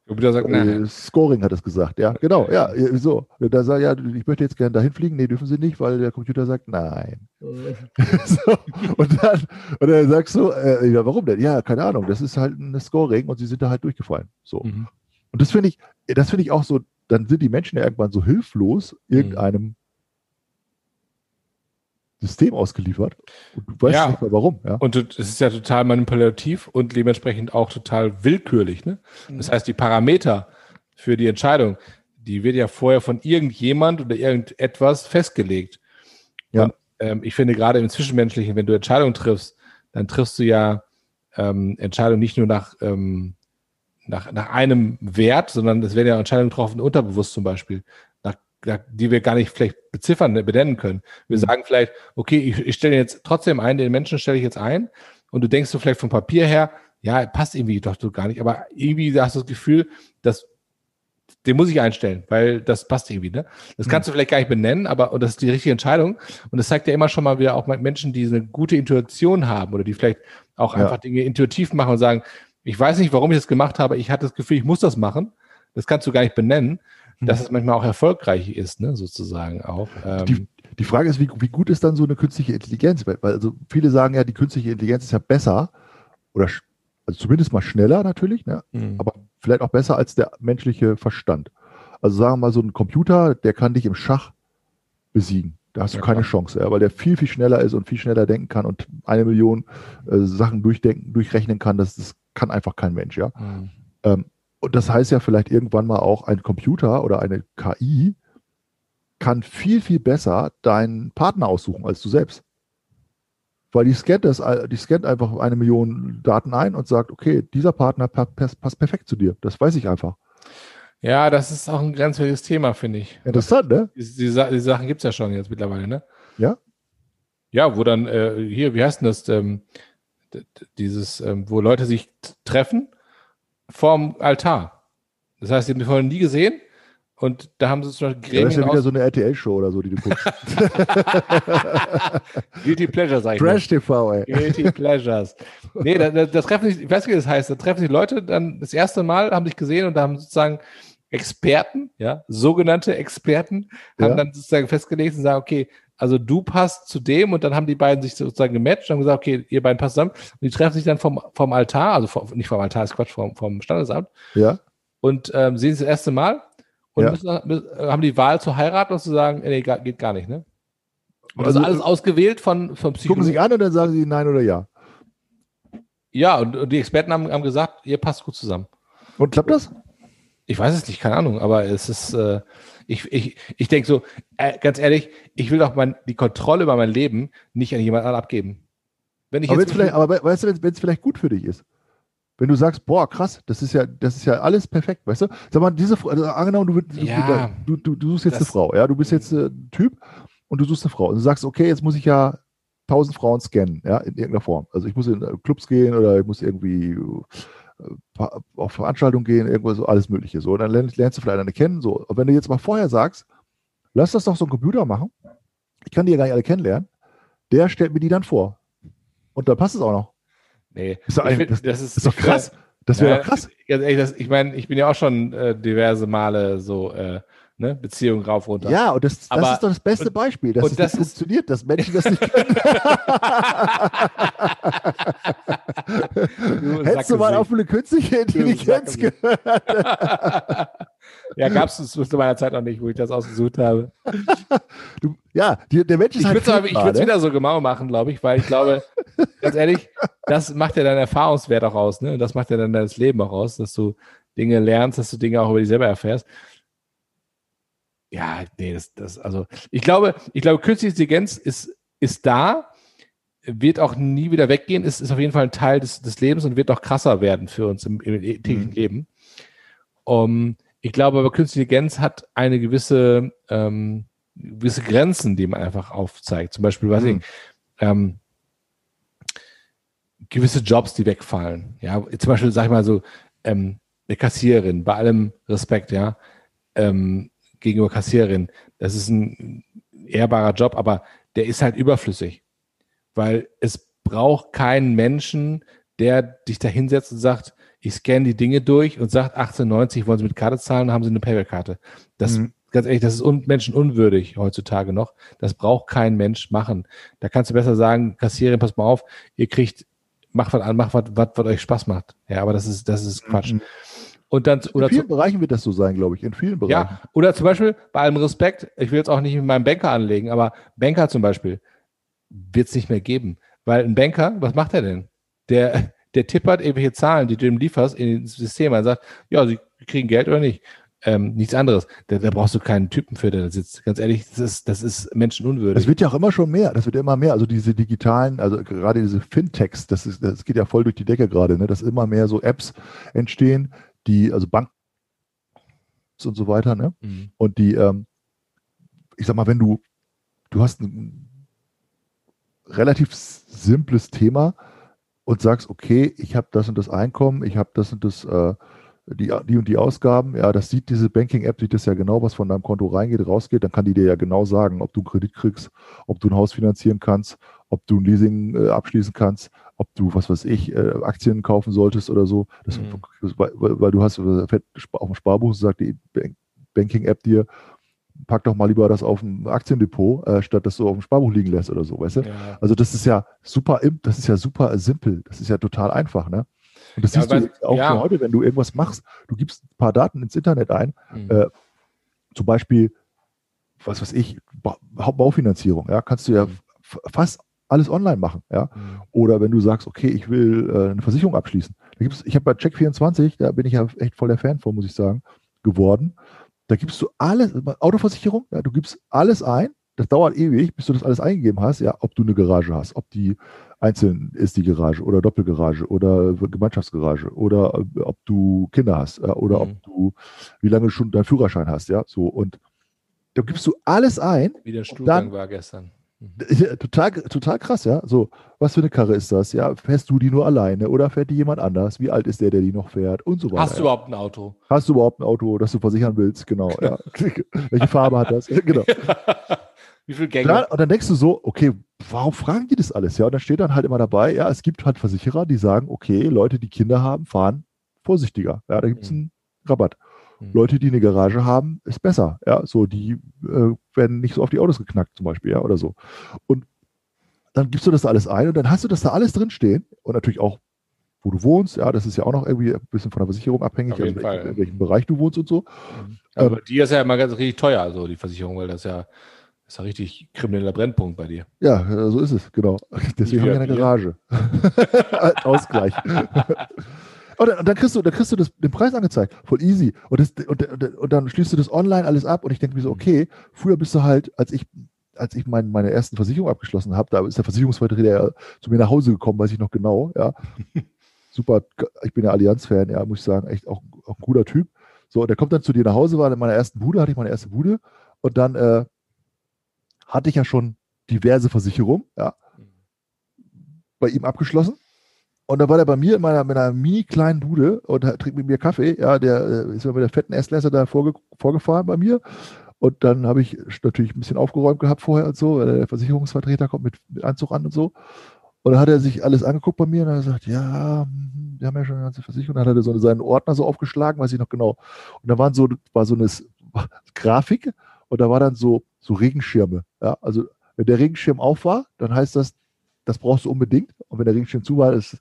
[SPEAKER 2] Computer sagt, nein.
[SPEAKER 1] Äh, Scoring hat das gesagt, ja, genau, ja, so. Da sagt ja, ich möchte jetzt gerne dahin fliegen. Nee, dürfen Sie nicht, weil der Computer sagt, nein. so. Und dann, und dann sagst du, äh, ja, warum denn? Ja, keine Ahnung, das ist halt ein Scoring und Sie sind da halt durchgefallen. So. Mhm. Und das finde ich, das finde ich auch so, dann sind die Menschen ja irgendwann so hilflos mhm. irgendeinem System ausgeliefert und du weißt ja. nicht mehr warum. Ja?
[SPEAKER 2] Und es ist ja total manipulativ und dementsprechend auch total willkürlich. Ne? Das heißt, die Parameter für die Entscheidung, die wird ja vorher von irgendjemand oder irgendetwas festgelegt.
[SPEAKER 1] Ja.
[SPEAKER 2] Und, ähm, ich finde gerade im Zwischenmenschlichen, wenn du Entscheidungen triffst, dann triffst du ja ähm, Entscheidungen nicht nur nach, ähm, nach, nach einem Wert, sondern es werden ja Entscheidungen getroffen, unterbewusst zum Beispiel, die wir gar nicht vielleicht beziffern, benennen können. Wir
[SPEAKER 1] Mhm.
[SPEAKER 2] sagen vielleicht, okay, ich, ich stelle jetzt trotzdem ein, den Menschen stelle ich jetzt ein und du denkst so vielleicht vom Papier her, ja, passt irgendwie doch so gar nicht, aber irgendwie hast du das Gefühl, dass den muss ich einstellen, weil das passt irgendwie, ne? Das kannst du vielleicht gar nicht benennen, aber und das ist die richtige Entscheidung. Und das zeigt ja immer schon mal wieder auch Menschen, die eine gute Intuition haben oder die vielleicht auch
[SPEAKER 1] Ja.
[SPEAKER 2] einfach Dinge intuitiv machen und sagen, ich weiß nicht, warum ich das gemacht habe, ich hatte das Gefühl, ich muss das machen. Das kannst du gar nicht benennen, dass es manchmal auch erfolgreich ist, ne, sozusagen auch. Ähm,
[SPEAKER 1] Die, die Frage ist, wie, wie gut ist dann so eine künstliche Intelligenz? Weil also viele sagen ja, die künstliche Intelligenz ist ja besser oder also zumindest mal schneller natürlich, ne?
[SPEAKER 2] mh.
[SPEAKER 1] aber vielleicht auch besser als der menschliche Verstand. Also sagen wir mal, so ein Computer, der kann dich im Schach besiegen. Da hast du
[SPEAKER 2] Ja,
[SPEAKER 1] keine
[SPEAKER 2] klar.
[SPEAKER 1] Chance, ja, weil der viel, viel schneller ist und viel schneller denken kann und eine Million äh, Sachen durchdenken, durchrechnen kann. Das, das kann einfach kein Mensch, ja.
[SPEAKER 2] Mh.
[SPEAKER 1] Ähm, und das heißt ja vielleicht irgendwann mal auch, ein Computer oder eine KI kann viel, viel besser deinen Partner aussuchen als du selbst. Weil die scannt, das, die scannt einfach eine Million Daten ein und sagt, okay, dieser Partner pa- passt, perfekt zu dir. Das weiß ich einfach.
[SPEAKER 2] Ja, das ist auch ein ganz wichtiges Thema, finde ich.
[SPEAKER 1] Interessant, ne?
[SPEAKER 2] Die, die, die Sachen gibt es ja schon jetzt mittlerweile, ne?
[SPEAKER 1] Ja.
[SPEAKER 2] Ja, wo dann, äh, hier, wie heißt denn das, ähm, dieses, ähm, wo Leute sich treffen vorm Altar. Das heißt, die haben die vorher nie gesehen und da haben sie zum Beispiel
[SPEAKER 1] Ja, das ist
[SPEAKER 2] Gremien
[SPEAKER 1] ja wieder so eine RTL-Show oder so, die du guckst.
[SPEAKER 2] Guilty Pleasure, sag ich.
[SPEAKER 1] Trash TV, ey.
[SPEAKER 2] Guilty Pleasures. Nee, da, da, da treffen sich, ich weiß nicht, wie das heißt, da treffen sich Leute dann das erste Mal, haben sich gesehen und da haben sozusagen Experten, ja, sogenannte Experten, haben
[SPEAKER 1] Ja.
[SPEAKER 2] dann sozusagen festgelegt und sagen, okay, also du passt zu dem und dann haben die beiden sich sozusagen gematcht und haben gesagt, okay, ihr beiden passt zusammen und die treffen sich dann vom, vom Altar, also vom, nicht vom Altar, ist Quatsch, vom, vom Standesamt
[SPEAKER 1] Ja,
[SPEAKER 2] und ähm, sehen sie das erste Mal und
[SPEAKER 1] Ja.
[SPEAKER 2] müssen, müssen, haben die Wahl zu heiraten und zu sagen, nee, geht gar nicht, ne? Und das
[SPEAKER 1] Also,
[SPEAKER 2] ist alles ausgewählt von, von
[SPEAKER 1] gucken
[SPEAKER 2] Psychologen.
[SPEAKER 1] sich an und dann sagen sie nein oder ja.
[SPEAKER 2] Ja, und, und die Experten haben, haben gesagt, ihr passt gut zusammen.
[SPEAKER 1] Und klappt das?
[SPEAKER 2] Ich weiß es nicht, keine Ahnung, aber es ist, äh, ich, ich, ich denke so, äh, ganz ehrlich, ich will doch mein, die Kontrolle über mein Leben nicht an jemand anderen abgeben. Wenn ich
[SPEAKER 1] Aber,
[SPEAKER 2] jetzt
[SPEAKER 1] vielleicht, aber we- weißt du, wenn es vielleicht gut für dich ist. Wenn du sagst, boah, krass, das ist ja, das ist ja alles perfekt, weißt du? Sag mal, diese Frau, also angenommen, du, würd-
[SPEAKER 2] Ja.
[SPEAKER 1] du, du, du suchst jetzt eine Frau, ja, du bist jetzt äh, ein Typ und du suchst eine Frau und du sagst, okay, jetzt muss ich ja tausend Frauen scannen, ja, in irgendeiner Form. Also ich muss in äh, Clubs gehen oder ich muss irgendwie auf Veranstaltungen gehen, irgendwo so, alles Mögliche. So, und dann lernst, lernst du vielleicht eine kennen. So, und wenn du jetzt mal vorher sagst, lass das doch so ein Computer machen, ich kann die ja gar nicht alle kennenlernen, der stellt mir die dann vor. Und dann passt es auch noch.
[SPEAKER 2] nee,
[SPEAKER 1] Ist doch
[SPEAKER 2] find,
[SPEAKER 1] das-
[SPEAKER 2] das ist,
[SPEAKER 1] ist doch krass. Das wäre
[SPEAKER 2] Ja,
[SPEAKER 1] doch krass.
[SPEAKER 2] Ganz ehrlich, das, ich meine, ich bin ja auch schon äh, diverse Male so, äh, ne, Beziehungen rauf, runter.
[SPEAKER 1] Ja, und das, das
[SPEAKER 2] Aber-
[SPEAKER 1] ist doch das beste
[SPEAKER 2] und-
[SPEAKER 1] Beispiel, dass es
[SPEAKER 2] das
[SPEAKER 1] funktioniert, dass Menschen das nicht können.
[SPEAKER 2] Du
[SPEAKER 1] Hättest du mal auf eine künstliche Intelligenz gehört.
[SPEAKER 2] ja, gab es zu meiner Zeit noch nicht, wo ich das ausgesucht habe.
[SPEAKER 1] Du, ja, die, der Mensch ist
[SPEAKER 2] Ich
[SPEAKER 1] halt
[SPEAKER 2] würde es
[SPEAKER 1] ne?
[SPEAKER 2] wieder so genau machen, glaube ich, weil ich glaube, ganz ehrlich, das macht ja deinen Erfahrungswert auch aus, ne? Das macht ja dann das Leben auch aus, dass du Dinge lernst, dass du Dinge auch über dich selber erfährst. Ja, nee, das, das, also, ich glaube, ich glaube, künstliche Intelligenz ist, ist da, wird auch nie wieder weggehen, ist, ist auf jeden Fall ein Teil des, des Lebens und wird auch krasser werden für uns im, im täglichen
[SPEAKER 1] Mhm.
[SPEAKER 2] Leben. Um, ich glaube aber, künstliche Intelligenz hat eine gewisse, ähm, gewisse Grenzen, die man einfach aufzeigt. Zum Beispiel, weiß ich,
[SPEAKER 1] Mhm.
[SPEAKER 2] nicht, ähm, gewisse Jobs, die wegfallen. Ja, zum Beispiel, sag ich mal so, ähm, eine Kassiererin, bei allem Respekt, ja, ähm, gegenüber Kassiererin, das ist ein ehrbarer Job, aber der ist halt überflüssig, weil es braucht keinen Menschen, der dich da hinsetzt und sagt, ich scanne die Dinge durch und sagt, 1890 wollen Sie mit Karte zahlen, haben Sie eine Payback-Karte. Das,
[SPEAKER 1] Mhm.
[SPEAKER 2] ganz ehrlich, das ist un menschenunwürdig heutzutage noch. Das braucht kein Mensch machen. Da kannst du besser sagen, Kassiererin, pass mal auf, ihr kriegt, macht was an, macht was, was, euch Spaß macht. Ja, aber das ist, das ist Quatsch.
[SPEAKER 1] Mhm.
[SPEAKER 2] Und dann,
[SPEAKER 1] In vielen
[SPEAKER 2] zu,
[SPEAKER 1] Bereichen wird das so sein, glaube ich. In vielen Bereichen.
[SPEAKER 2] ja, oder zum Beispiel, bei allem Respekt, ich will jetzt auch nicht mit meinem Banker anlegen, aber Banker zum Beispiel wird es nicht mehr geben. Weil ein Banker, was macht er denn? Der, der tippert irgendwelche Zahlen, die du ihm lieferst, in das System. Er sagt, ja, sie kriegen Geld oder nicht. Ähm, nichts anderes. Da, da, brauchst du keinen Typen für, der da sitzt. Ganz ehrlich, das ist, das ist menschenunwürdig.
[SPEAKER 1] Das wird ja auch immer schon mehr. Das wird immer mehr. Also diese digitalen, also gerade diese Fintechs, das, ist, das geht ja voll durch die Decke gerade, ne? dass immer mehr so Apps entstehen, die, also Banken und so weiter, ne? Mhm. Und die, ähm, ich sag mal, wenn du, du hast ein relativ simples Thema und sagst, okay, ich habe das und das Einkommen, ich habe das und das äh, die, die und die Ausgaben, ja, das sieht diese Banking-App, sieht das ja genau, was von deinem Konto reingeht, rausgeht, dann kann die dir ja genau sagen, ob du einen Kredit kriegst, ob du ein Haus finanzieren kannst, ob du ein Leasing äh, abschließen kannst, ob du, was weiß ich, äh, Aktien kaufen solltest oder so. Das, mhm. weil, weil, du hast auf dem Sparbuch sagt die Banking-App dir, pack doch mal lieber das auf ein Aktiendepot, äh, statt dass du auf dem Sparbuch liegen lässt oder so, weißt du? Ja. Also das ist ja super, das ist ja super simpel, das ist ja total einfach, ne? Und das ja, siehst du auch ja. heute, wenn du irgendwas machst, du gibst ein paar Daten ins Internet ein, mhm. äh, zum Beispiel, was weiß ich, ba Baufinanzierung, ja, kannst du ja mhm. fast alles online machen, ja. Mhm. Oder wenn du sagst, okay, ich will äh, eine Versicherung abschließen. Da gibt's, ich habe bei Check24, da bin ich ja echt voll der Fan von, muss ich sagen, geworden. Da gibst du alles, Autoversicherung, ja, du gibst alles ein, das dauert ewig, bis du das alles eingegeben hast, ja, ob du eine Garage hast, ob die einzeln ist die Garage oder Doppelgarage oder Gemeinschaftsgarage oder äh, ob du Kinder hast äh, oder mhm. ob du, wie lange schon deinen Führerschein hast, ja, so und da gibst du alles ein.
[SPEAKER 2] Wie der Stuhlgang war gestern.
[SPEAKER 1] Mhm. Total, total krass, ja. So, was für eine Karre ist das? Ja, fährst du die nur alleine oder fährt die jemand anders? Wie alt ist der, der die noch fährt? Und so weiter.
[SPEAKER 2] Hast du überhaupt ein Auto?
[SPEAKER 1] Hast du überhaupt ein Auto, das du versichern willst? Genau, ja. Welche Farbe hat das? Genau.
[SPEAKER 2] Wie viel Gänge?
[SPEAKER 1] Und dann denkst du so, okay, warum fragen die das alles? Ja, und dann steht dann halt immer dabei, ja, es gibt halt Versicherer, die sagen, okay, Leute, die Kinder haben, fahren vorsichtiger. Ja, da gibt es mhm. einen Rabatt. Mhm. Leute, die eine Garage haben, ist besser. Ja, so, die äh, werden nicht so auf die Autos geknackt, zum Beispiel, ja, oder so. Und dann gibst du das da alles ein und dann hast du das da alles drinstehen und natürlich auch, wo du wohnst, ja, das ist ja auch noch irgendwie ein bisschen von der Versicherung abhängig, also in, Fall, in, welchem Bereich du wohnst und so.
[SPEAKER 2] Mhm. Aber ähm, die ist ja immer ganz richtig teuer, also die Versicherung, weil das ja das ist ja richtig krimineller Brennpunkt bei dir.
[SPEAKER 1] Ja, so ist es, genau. Deswegen habe ich eine Garage. Ausgleich. Und dann, und dann, kriegst du, dann kriegst du das, den Preis angezeigt. Voll easy. Und, das, und, und, und dann schließt du das online alles ab und ich denke mir so, mhm. okay, früher bist du halt, als ich, als ich mein, meine ersten Versicherung abgeschlossen habe, da ist der Versicherungsvertreter zu mir nach Hause gekommen, weiß ich noch genau, ja. Super, ich bin ja Allianz-Fan, ja, muss ich sagen, echt auch, auch ein guter Typ. So, und der kommt dann zu dir nach Hause, war in meiner ersten Bude, hatte ich meine erste Bude und dann äh, hatte ich ja schon diverse Versicherungen, ja, bei ihm abgeschlossen. Und dann war der bei mir in meiner, meiner mini kleinen Bude und trinkt mit mir Kaffee. Ja, der äh, ist mit der fetten S-Klasse da vorge vorgefahren bei mir. Und dann habe ich natürlich ein bisschen aufgeräumt gehabt vorher und so, weil der Versicherungsvertreter kommt mit, mit Anzug an und so. Und dann hat er sich alles angeguckt bei mir und hat gesagt, ja, hm, wir haben ja schon eine ganze Versicherung. Dann hat er so seinen Ordner so aufgeschlagen, weiß ich noch genau. Und da waren so, war so eine Grafik und da war dann so, so Regenschirme. Ja, also wenn der Regenschirm auf war, dann heißt das, das brauchst du unbedingt. Und wenn der Regenschirm zu war, ist,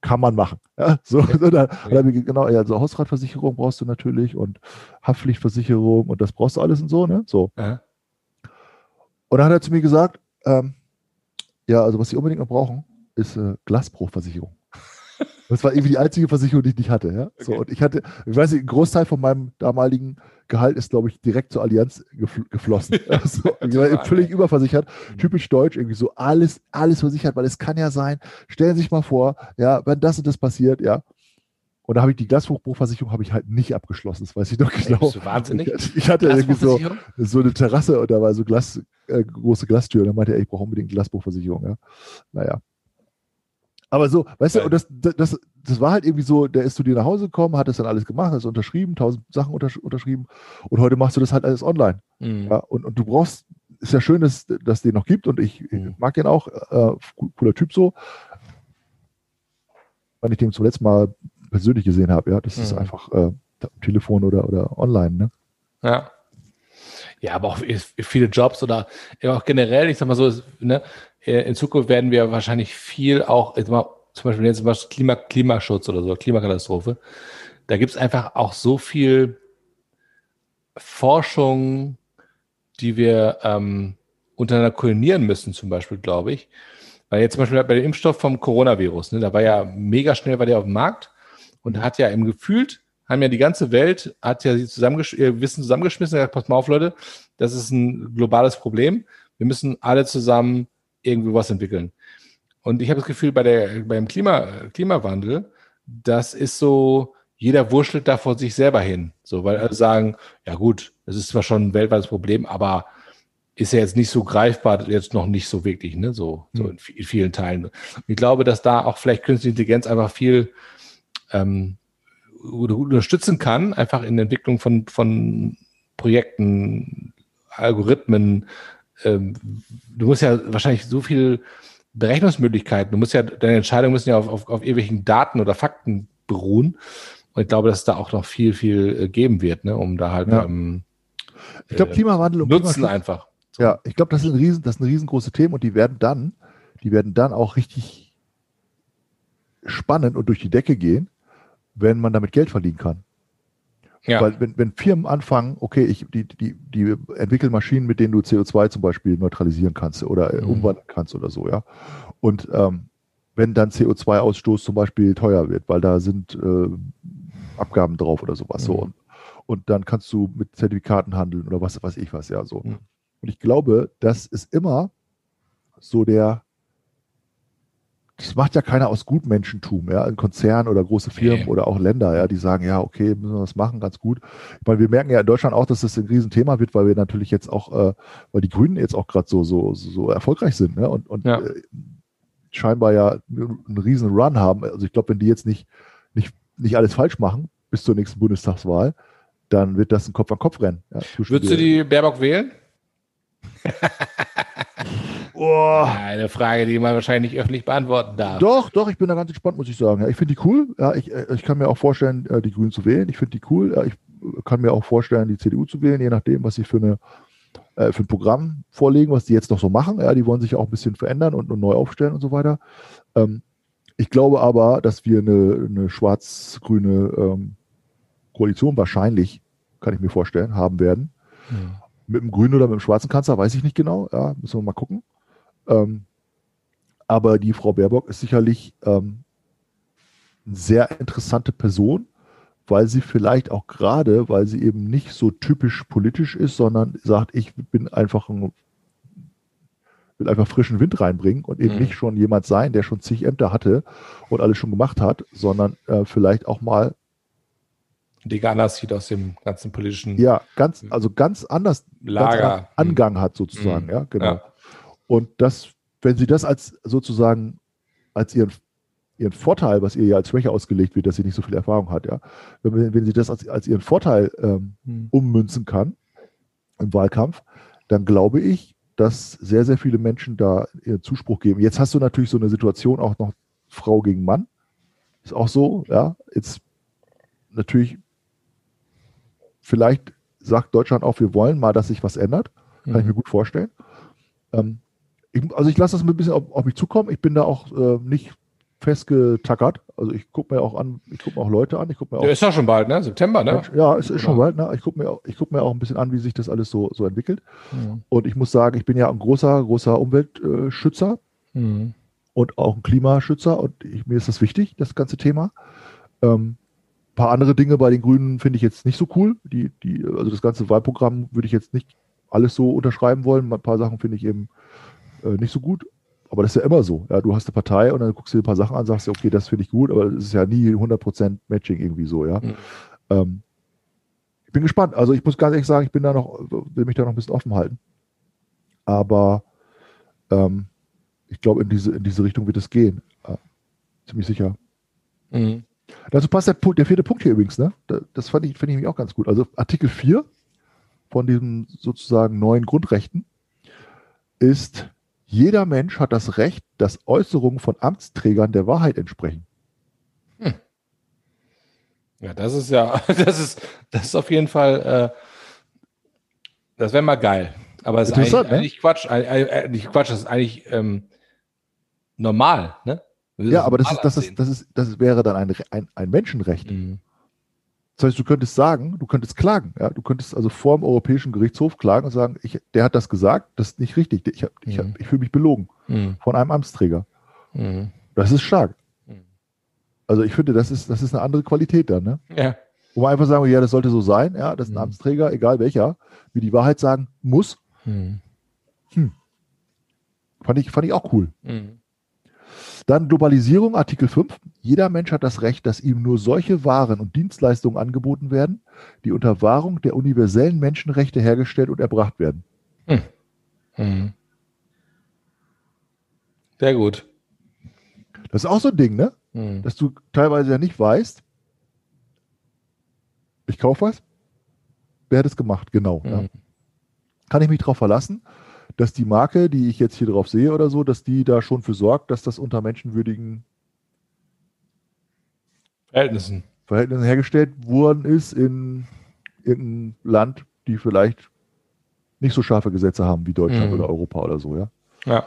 [SPEAKER 1] kann man machen. Ja, so, ja. genau, ja, so Hausratversicherung brauchst du natürlich und Haftpflichtversicherung und das brauchst du alles und so, ne? So. Ja. Und dann hat er zu mir gesagt, ähm, ja, also was sie unbedingt noch brauchen, ist äh, Glasbruchversicherung. Das war irgendwie die einzige Versicherung, die ich nicht hatte. Ja? Okay. So, und ich hatte, ich weiß nicht, ein Großteil von meinem damaligen Gehalt ist, glaube ich, direkt zur Allianz gefl geflossen. also, völlig überversichert, mhm. typisch deutsch, irgendwie so alles, alles versichert, weil es kann ja sein, stellen Sie sich mal vor, ja, wenn das und das passiert, ja. Und da habe ich die Glasbruchversicherung habe ich halt nicht abgeschlossen, das weiß ich noch genau. Bist
[SPEAKER 2] du wahnsinnig?
[SPEAKER 1] Ich, ich hatte irgendwie so, so eine Terrasse und da war so Glas, äh, große Glastür und dann meinte er, ich brauche unbedingt Glasbruchversicherung, ja. Naja. Aber so, weißt du, und das, das, das war halt irgendwie so, der ist zu dir nach Hause gekommen, hat das dann alles gemacht, hast unterschrieben, tausend Sachen untersch unterschrieben und heute machst du das halt alles online. Mhm. Ja, und, und du brauchst, ist ja schön, dass es den noch gibt und ich, ich mhm. mag den auch, äh, cooler Typ so. Wenn ich den zum letzten Mal persönlich gesehen habe, ja, das mhm. ist einfach äh, Telefon oder, oder online, ne?
[SPEAKER 2] Ja. Ja, aber auch viele Jobs oder auch generell, ich sag mal so, ne, äh, in Zukunft werden wir wahrscheinlich viel auch, jetzt mal, zum Beispiel jetzt mal Klima, Klimaschutz oder so, Klimakatastrophe. Da gibt es einfach auch so viel Forschung, die wir ähm, untereinander koordinieren müssen, zum Beispiel, glaube ich. Weil jetzt zum Beispiel bei dem Impfstoff vom Coronavirus, ne, da war ja mega schnell, war der auf dem Markt und hat ja im gefühlt, haben ja die ganze Welt, hat ja zusammengesch ihr Wissen zusammengeschmissen und gesagt, pass mal auf, Leute, das ist ein globales Problem. Wir müssen alle zusammen irgendwie was entwickeln. Und ich habe das Gefühl, bei der, beim Klima, Klimawandel, das ist so, jeder wurschtelt da vor sich selber hin. So, weil alle sagen, ja gut, das ist zwar schon ein weltweites Problem, aber ist ja jetzt nicht so greifbar, jetzt noch nicht so wirklich, ne, so, so in, in vielen Teilen. Ich glaube, dass da auch vielleicht künstliche Intelligenz einfach viel ähm, unterstützen kann, einfach in der Entwicklung von, von Projekten, Algorithmen. Ähm, du musst ja wahrscheinlich so viel Berechnungsmöglichkeiten, du musst ja, deine Entscheidungen müssen ja auf, auf, auf irgendwelchen Daten oder Fakten beruhen. Und ich glaube, dass es da auch noch viel, viel äh, geben wird, ne, um da halt
[SPEAKER 1] Ja.
[SPEAKER 2] ähm,
[SPEAKER 1] Ich glaube,
[SPEAKER 2] äh,
[SPEAKER 1] Klimawandel und
[SPEAKER 2] nutzen
[SPEAKER 1] Klimaschutz-
[SPEAKER 2] einfach.
[SPEAKER 1] Ja, ich glaube, das sind riesen, das sind riesengroße Themen und die werden dann, die werden dann auch richtig spannend und durch die Decke gehen, wenn man damit Geld verdienen kann.
[SPEAKER 2] Ja.
[SPEAKER 1] Weil wenn, wenn Firmen anfangen, okay, ich, die, die, die entwickeln Maschinen, mit denen du CO2 zum Beispiel neutralisieren kannst oder
[SPEAKER 2] Mhm.
[SPEAKER 1] umwandeln kannst oder so, ja. Und ähm, wenn dann CO2-Ausstoß zum Beispiel teuer wird, weil da sind äh, Abgaben drauf oder sowas so.
[SPEAKER 2] Mhm.
[SPEAKER 1] Und, und dann kannst du mit Zertifikaten handeln oder was weiß ich was, ja, so.
[SPEAKER 2] Mhm.
[SPEAKER 1] Und ich glaube, das ist immer so der, das macht ja keiner aus Gutmenschentum, ja, ein Konzern oder große Firmen
[SPEAKER 2] Nee.
[SPEAKER 1] oder auch Länder, ja, die sagen, ja, okay, müssen wir das machen, ganz gut. Ich meine, wir merken ja in Deutschland auch, dass das ein Riesenthema wird, weil wir natürlich jetzt auch, äh, weil die Grünen jetzt auch gerade so, so, so erfolgreich sind, ne? Und, und
[SPEAKER 2] Ja.
[SPEAKER 1] äh, scheinbar ja einen riesen Run haben. Also ich glaube, wenn die jetzt nicht, nicht, nicht alles falsch machen bis zur nächsten Bundestagswahl, dann wird das ein Kopf-an-Kopf-Rennen. Ja, zwischen
[SPEAKER 2] Würdest du die Baerbock wählen?
[SPEAKER 1] Oh.
[SPEAKER 2] Eine Frage, die man wahrscheinlich nicht öffentlich beantworten darf.
[SPEAKER 1] Doch, doch, ich bin da ganz entspannt, muss ich sagen. Ja, ich finde die cool. Ja, ich, äh, ich kann mir auch vorstellen, äh, die Grünen zu wählen. Ich finde die cool. Ja, ich äh, kann mir auch vorstellen, die CDU zu wählen, je nachdem, was sie für, eine, für ein Programm vorlegen, was die jetzt noch so machen. Ja, die wollen sich ja auch ein bisschen verändern und, und neu aufstellen und so weiter. Ähm, ich glaube aber, dass wir eine, eine schwarz-grüne ähm, Koalition wahrscheinlich, kann ich mir vorstellen, haben werden.
[SPEAKER 2] Hm.
[SPEAKER 1] Mit dem grünen oder mit dem schwarzen Kanzler weiß ich nicht genau. Ja, müssen wir mal gucken. Ähm, aber die Frau Baerbock ist sicherlich ähm, eine sehr interessante Person, weil sie vielleicht auch gerade, weil sie eben nicht so typisch politisch ist, sondern sagt, ich bin einfach ein, will einfach frischen Wind reinbringen und eben
[SPEAKER 2] Mhm.
[SPEAKER 1] nicht schon jemand sein, der schon zig Ämter hatte und alles schon gemacht hat, sondern äh, vielleicht auch mal
[SPEAKER 2] Die anders sieht aus dem ganzen politischen
[SPEAKER 1] ja ganz, also ganz anders ganz
[SPEAKER 2] Lager.
[SPEAKER 1] anderen Angang hat sozusagen,
[SPEAKER 2] Mhm.
[SPEAKER 1] ja, genau.
[SPEAKER 2] Ja.
[SPEAKER 1] Und das, wenn sie das als sozusagen als ihren, ihren Vorteil, was ihr ja als Schwäche ausgelegt wird, dass sie nicht so viel Erfahrung hat, ja, wenn, wenn sie das als, als ihren Vorteil ähm,
[SPEAKER 2] Hm.
[SPEAKER 1] ummünzen kann im Wahlkampf, dann glaube ich, dass sehr, sehr viele Menschen da ihren Zuspruch geben. Jetzt hast du natürlich so eine Situation auch noch Frau gegen Mann. Ist auch so, ja. Jetzt natürlich, vielleicht sagt Deutschland auch, wir wollen mal, dass sich was ändert. Kann ich mir gut vorstellen. Ähm, ich, also ich lasse das ein bisschen auf, auf mich zukommen. Ich bin da auch äh, nicht festgetackert. Also ich gucke mir auch an, ich gucke mir auch Leute an, ich gucke mir auch
[SPEAKER 2] Ja, ist ja schon bald, ne? September, ne?
[SPEAKER 1] Ja, es ist schon bald. Ne? Ich gucke mir, auch- ich guck mir auch ein bisschen an, wie sich das alles so, so entwickelt.
[SPEAKER 2] Mhm.
[SPEAKER 1] Und ich muss sagen, ich bin ja ein großer, großer Umweltschützer
[SPEAKER 2] Mhm.
[SPEAKER 1] und auch ein Klimaschützer. Und ich, mir ist das wichtig, das ganze Thema. Ähm, ein paar andere Dinge bei den Grünen finde ich jetzt nicht so cool. Die, die, also das ganze Wahlprogramm würde ich jetzt nicht alles so unterschreiben wollen. Ein paar Sachen finde ich eben äh, nicht so gut. Aber das ist ja immer so. Ja, du hast eine Partei und dann guckst du dir ein paar Sachen an, sagst okay, das finde ich gut, aber es ist ja nie 100% Matching irgendwie so, ja.
[SPEAKER 2] Mhm.
[SPEAKER 1] Ähm, ich bin gespannt. Also ich muss ganz ehrlich sagen, ich bin da noch, will mich da noch ein bisschen offen halten. Aber ähm, ich glaube, in diese, in diese Richtung wird es gehen. Äh, ziemlich sicher.
[SPEAKER 2] Mhm.
[SPEAKER 1] Dazu passt der, der vierte Punkt hier übrigens, ne? Da- Das fand ich, finde ich auch ganz gut. Also Artikel 4 von diesen sozusagen neuen Grundrechten ist, jeder Mensch hat das Recht, dass Äußerungen von Amtsträgern der Wahrheit entsprechen.
[SPEAKER 2] Ja, das ist ja, das ist, das ist auf jeden Fall, äh, das wäre mal geil. Aber es ist eigentlich,
[SPEAKER 1] ne?
[SPEAKER 2] eigentlich Quatsch, eigentlich, äh, nicht Quatsch, das ist eigentlich ähm, normal, ne?
[SPEAKER 1] Ja, aber das, ist, das, ist, das, ist, das wäre dann ein, ein, ein Menschenrecht.
[SPEAKER 2] Mhm.
[SPEAKER 1] Das heißt, du könntest sagen, du könntest klagen. Ja? Du könntest also vor dem Europäischen Gerichtshof klagen und sagen, ich, der hat das gesagt, das ist nicht richtig. Ich, hab- ich,
[SPEAKER 2] Mhm.
[SPEAKER 1] ich fühle mich belogen
[SPEAKER 2] Mhm.
[SPEAKER 1] von einem Amtsträger.
[SPEAKER 2] Mhm.
[SPEAKER 1] Das ist stark.
[SPEAKER 2] Mhm.
[SPEAKER 1] Also ich finde, das ist, das ist eine andere Qualität dann. Ne?
[SPEAKER 2] Ja.
[SPEAKER 1] Wo man einfach sagen, ja, das sollte so sein, ja, dass ein
[SPEAKER 2] Mhm.
[SPEAKER 1] Amtsträger, egal welcher, mir die Wahrheit sagen muss,
[SPEAKER 2] Hm.
[SPEAKER 1] fand ich, fand ich auch cool.
[SPEAKER 2] Hm.
[SPEAKER 1] Dann Globalisierung, Artikel 5. Jeder Mensch hat das Recht, dass ihm nur solche Waren und Dienstleistungen angeboten werden, die unter Wahrung der universellen Menschenrechte hergestellt und erbracht werden.
[SPEAKER 2] Hm. Sehr gut.
[SPEAKER 1] Das ist auch so ein Ding, ne?
[SPEAKER 2] Hm.
[SPEAKER 1] Dass du teilweise ja nicht weißt, ich kaufe was, wer hat es gemacht, genau. Ja.
[SPEAKER 2] Hm.
[SPEAKER 1] Kann ich mich darauf verlassen, dass die Marke, die ich jetzt hier drauf sehe oder so, dass die da schon für sorgt, dass das unter menschenwürdigen
[SPEAKER 2] Verhältnissen.
[SPEAKER 1] Verhältnissen hergestellt worden ist in irgendeinem Land, die vielleicht nicht so scharfe Gesetze haben wie Deutschland
[SPEAKER 2] Mhm.
[SPEAKER 1] oder Europa oder so, ja.
[SPEAKER 2] Ja.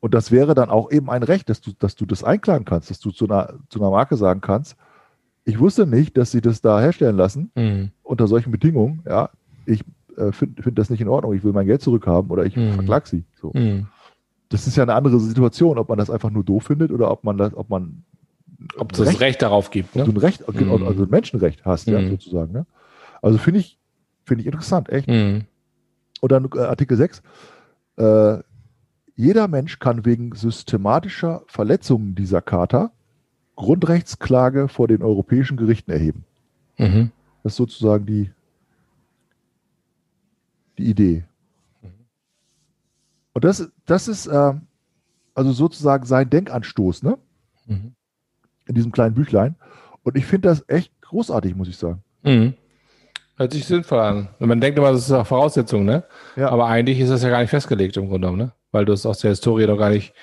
[SPEAKER 1] Und das wäre dann auch eben ein Recht, dass du, dass du das einklagen kannst, dass du zu einer, zu einer Marke sagen kannst, ich wusste nicht, dass sie das da herstellen lassen
[SPEAKER 2] Hm.
[SPEAKER 1] unter solchen Bedingungen, ja. Ich äh, finde find das nicht in Ordnung, ich will mein Geld zurückhaben oder ich
[SPEAKER 2] Mhm.
[SPEAKER 1] verklag sie. So.
[SPEAKER 2] Hm.
[SPEAKER 1] Das ist ja eine andere Situation, ob man das einfach nur doof findet oder ob man das, ob man
[SPEAKER 2] Ob es das Recht darauf gibt,
[SPEAKER 1] ob du
[SPEAKER 2] ne?
[SPEAKER 1] ein Recht,
[SPEAKER 2] Mhm.
[SPEAKER 1] also ein Menschenrecht hast, ja,
[SPEAKER 2] Mhm.
[SPEAKER 1] sozusagen. Ne? Also finde ich, finde ich interessant, echt.
[SPEAKER 2] Hm.
[SPEAKER 1] Und dann äh, Artikel 6. Äh, jeder Mensch kann wegen systematischer Verletzungen dieser Charta Grundrechtsklage vor den europäischen Gerichten erheben.
[SPEAKER 2] Mhm.
[SPEAKER 1] Das ist sozusagen die, die Idee. Und das, das ist äh, also sozusagen sein Denkanstoß, ne?
[SPEAKER 2] Mhm.
[SPEAKER 1] In diesem kleinen Büchlein. Und ich finde das echt großartig, muss ich sagen.
[SPEAKER 2] Mhm. Hört sich sinnvoll an. Und man denkt immer, das ist auch Voraussetzung, ne?
[SPEAKER 1] Ja.
[SPEAKER 2] Aber eigentlich ist das ja gar nicht festgelegt im Grunde genommen, ne? Weil das aus der Historie noch gar nicht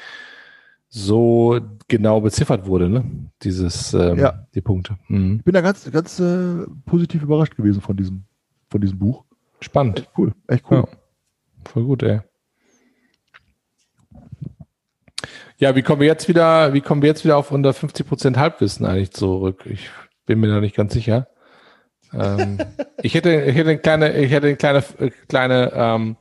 [SPEAKER 2] so genau beziffert wurde, ne? Dieses, ähm,
[SPEAKER 1] Ja.
[SPEAKER 2] die Punkte. Mhm.
[SPEAKER 1] Ich bin da ganz, ganz äh, positiv überrascht gewesen von diesem, von diesem Buch.
[SPEAKER 2] Spannend.
[SPEAKER 1] Echt cool, echt cool.
[SPEAKER 2] Ja. Voll gut, ey. Ja, wie kommen wir jetzt wieder, wie kommen wir jetzt wieder auf unter 50% Halbwissen eigentlich zurück? Ich bin mir da nicht ganz sicher. ähm, ich hätte, ich hätte eine kleine, ich hätte eine kleine, äh, kleine, ähm,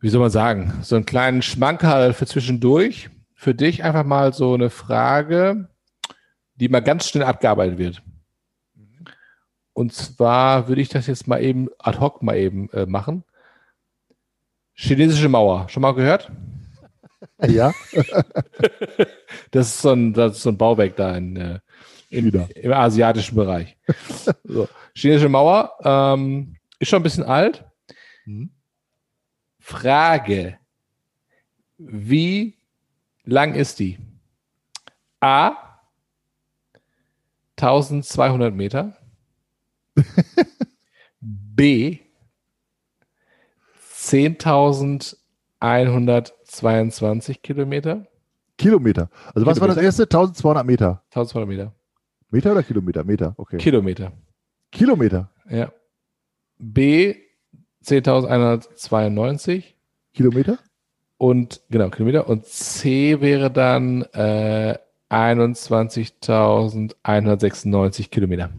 [SPEAKER 2] wie soll man sagen, so einen kleinen Schmankerl für zwischendurch. Für dich einfach mal so eine Frage, die mal ganz schnell abgearbeitet wird. Und zwar würde ich das jetzt mal eben ad hoc mal eben äh, machen. Chinesische Mauer, schon mal gehört?
[SPEAKER 1] Ja,
[SPEAKER 2] Das ist so ein, das ist so ein Bauwerk da in, äh, in, im asiatischen Bereich. so. Chinesische Mauer ähm, ist schon ein bisschen alt.
[SPEAKER 1] Mhm.
[SPEAKER 2] Frage: Wie lang ist die? A. 1200 Meter. B. 10.122 Kilometer.
[SPEAKER 1] Kilometer. Also was war das
[SPEAKER 2] Kilometer.
[SPEAKER 1] erste? 1200 Meter.
[SPEAKER 2] 1200 Meter.
[SPEAKER 1] Meter oder Kilometer? Meter, okay.
[SPEAKER 2] Kilometer.
[SPEAKER 1] Kilometer.
[SPEAKER 2] Ja. B 10.192
[SPEAKER 1] Kilometer?
[SPEAKER 2] und genau Kilometer und C wäre dann äh, 21.196 Kilometer.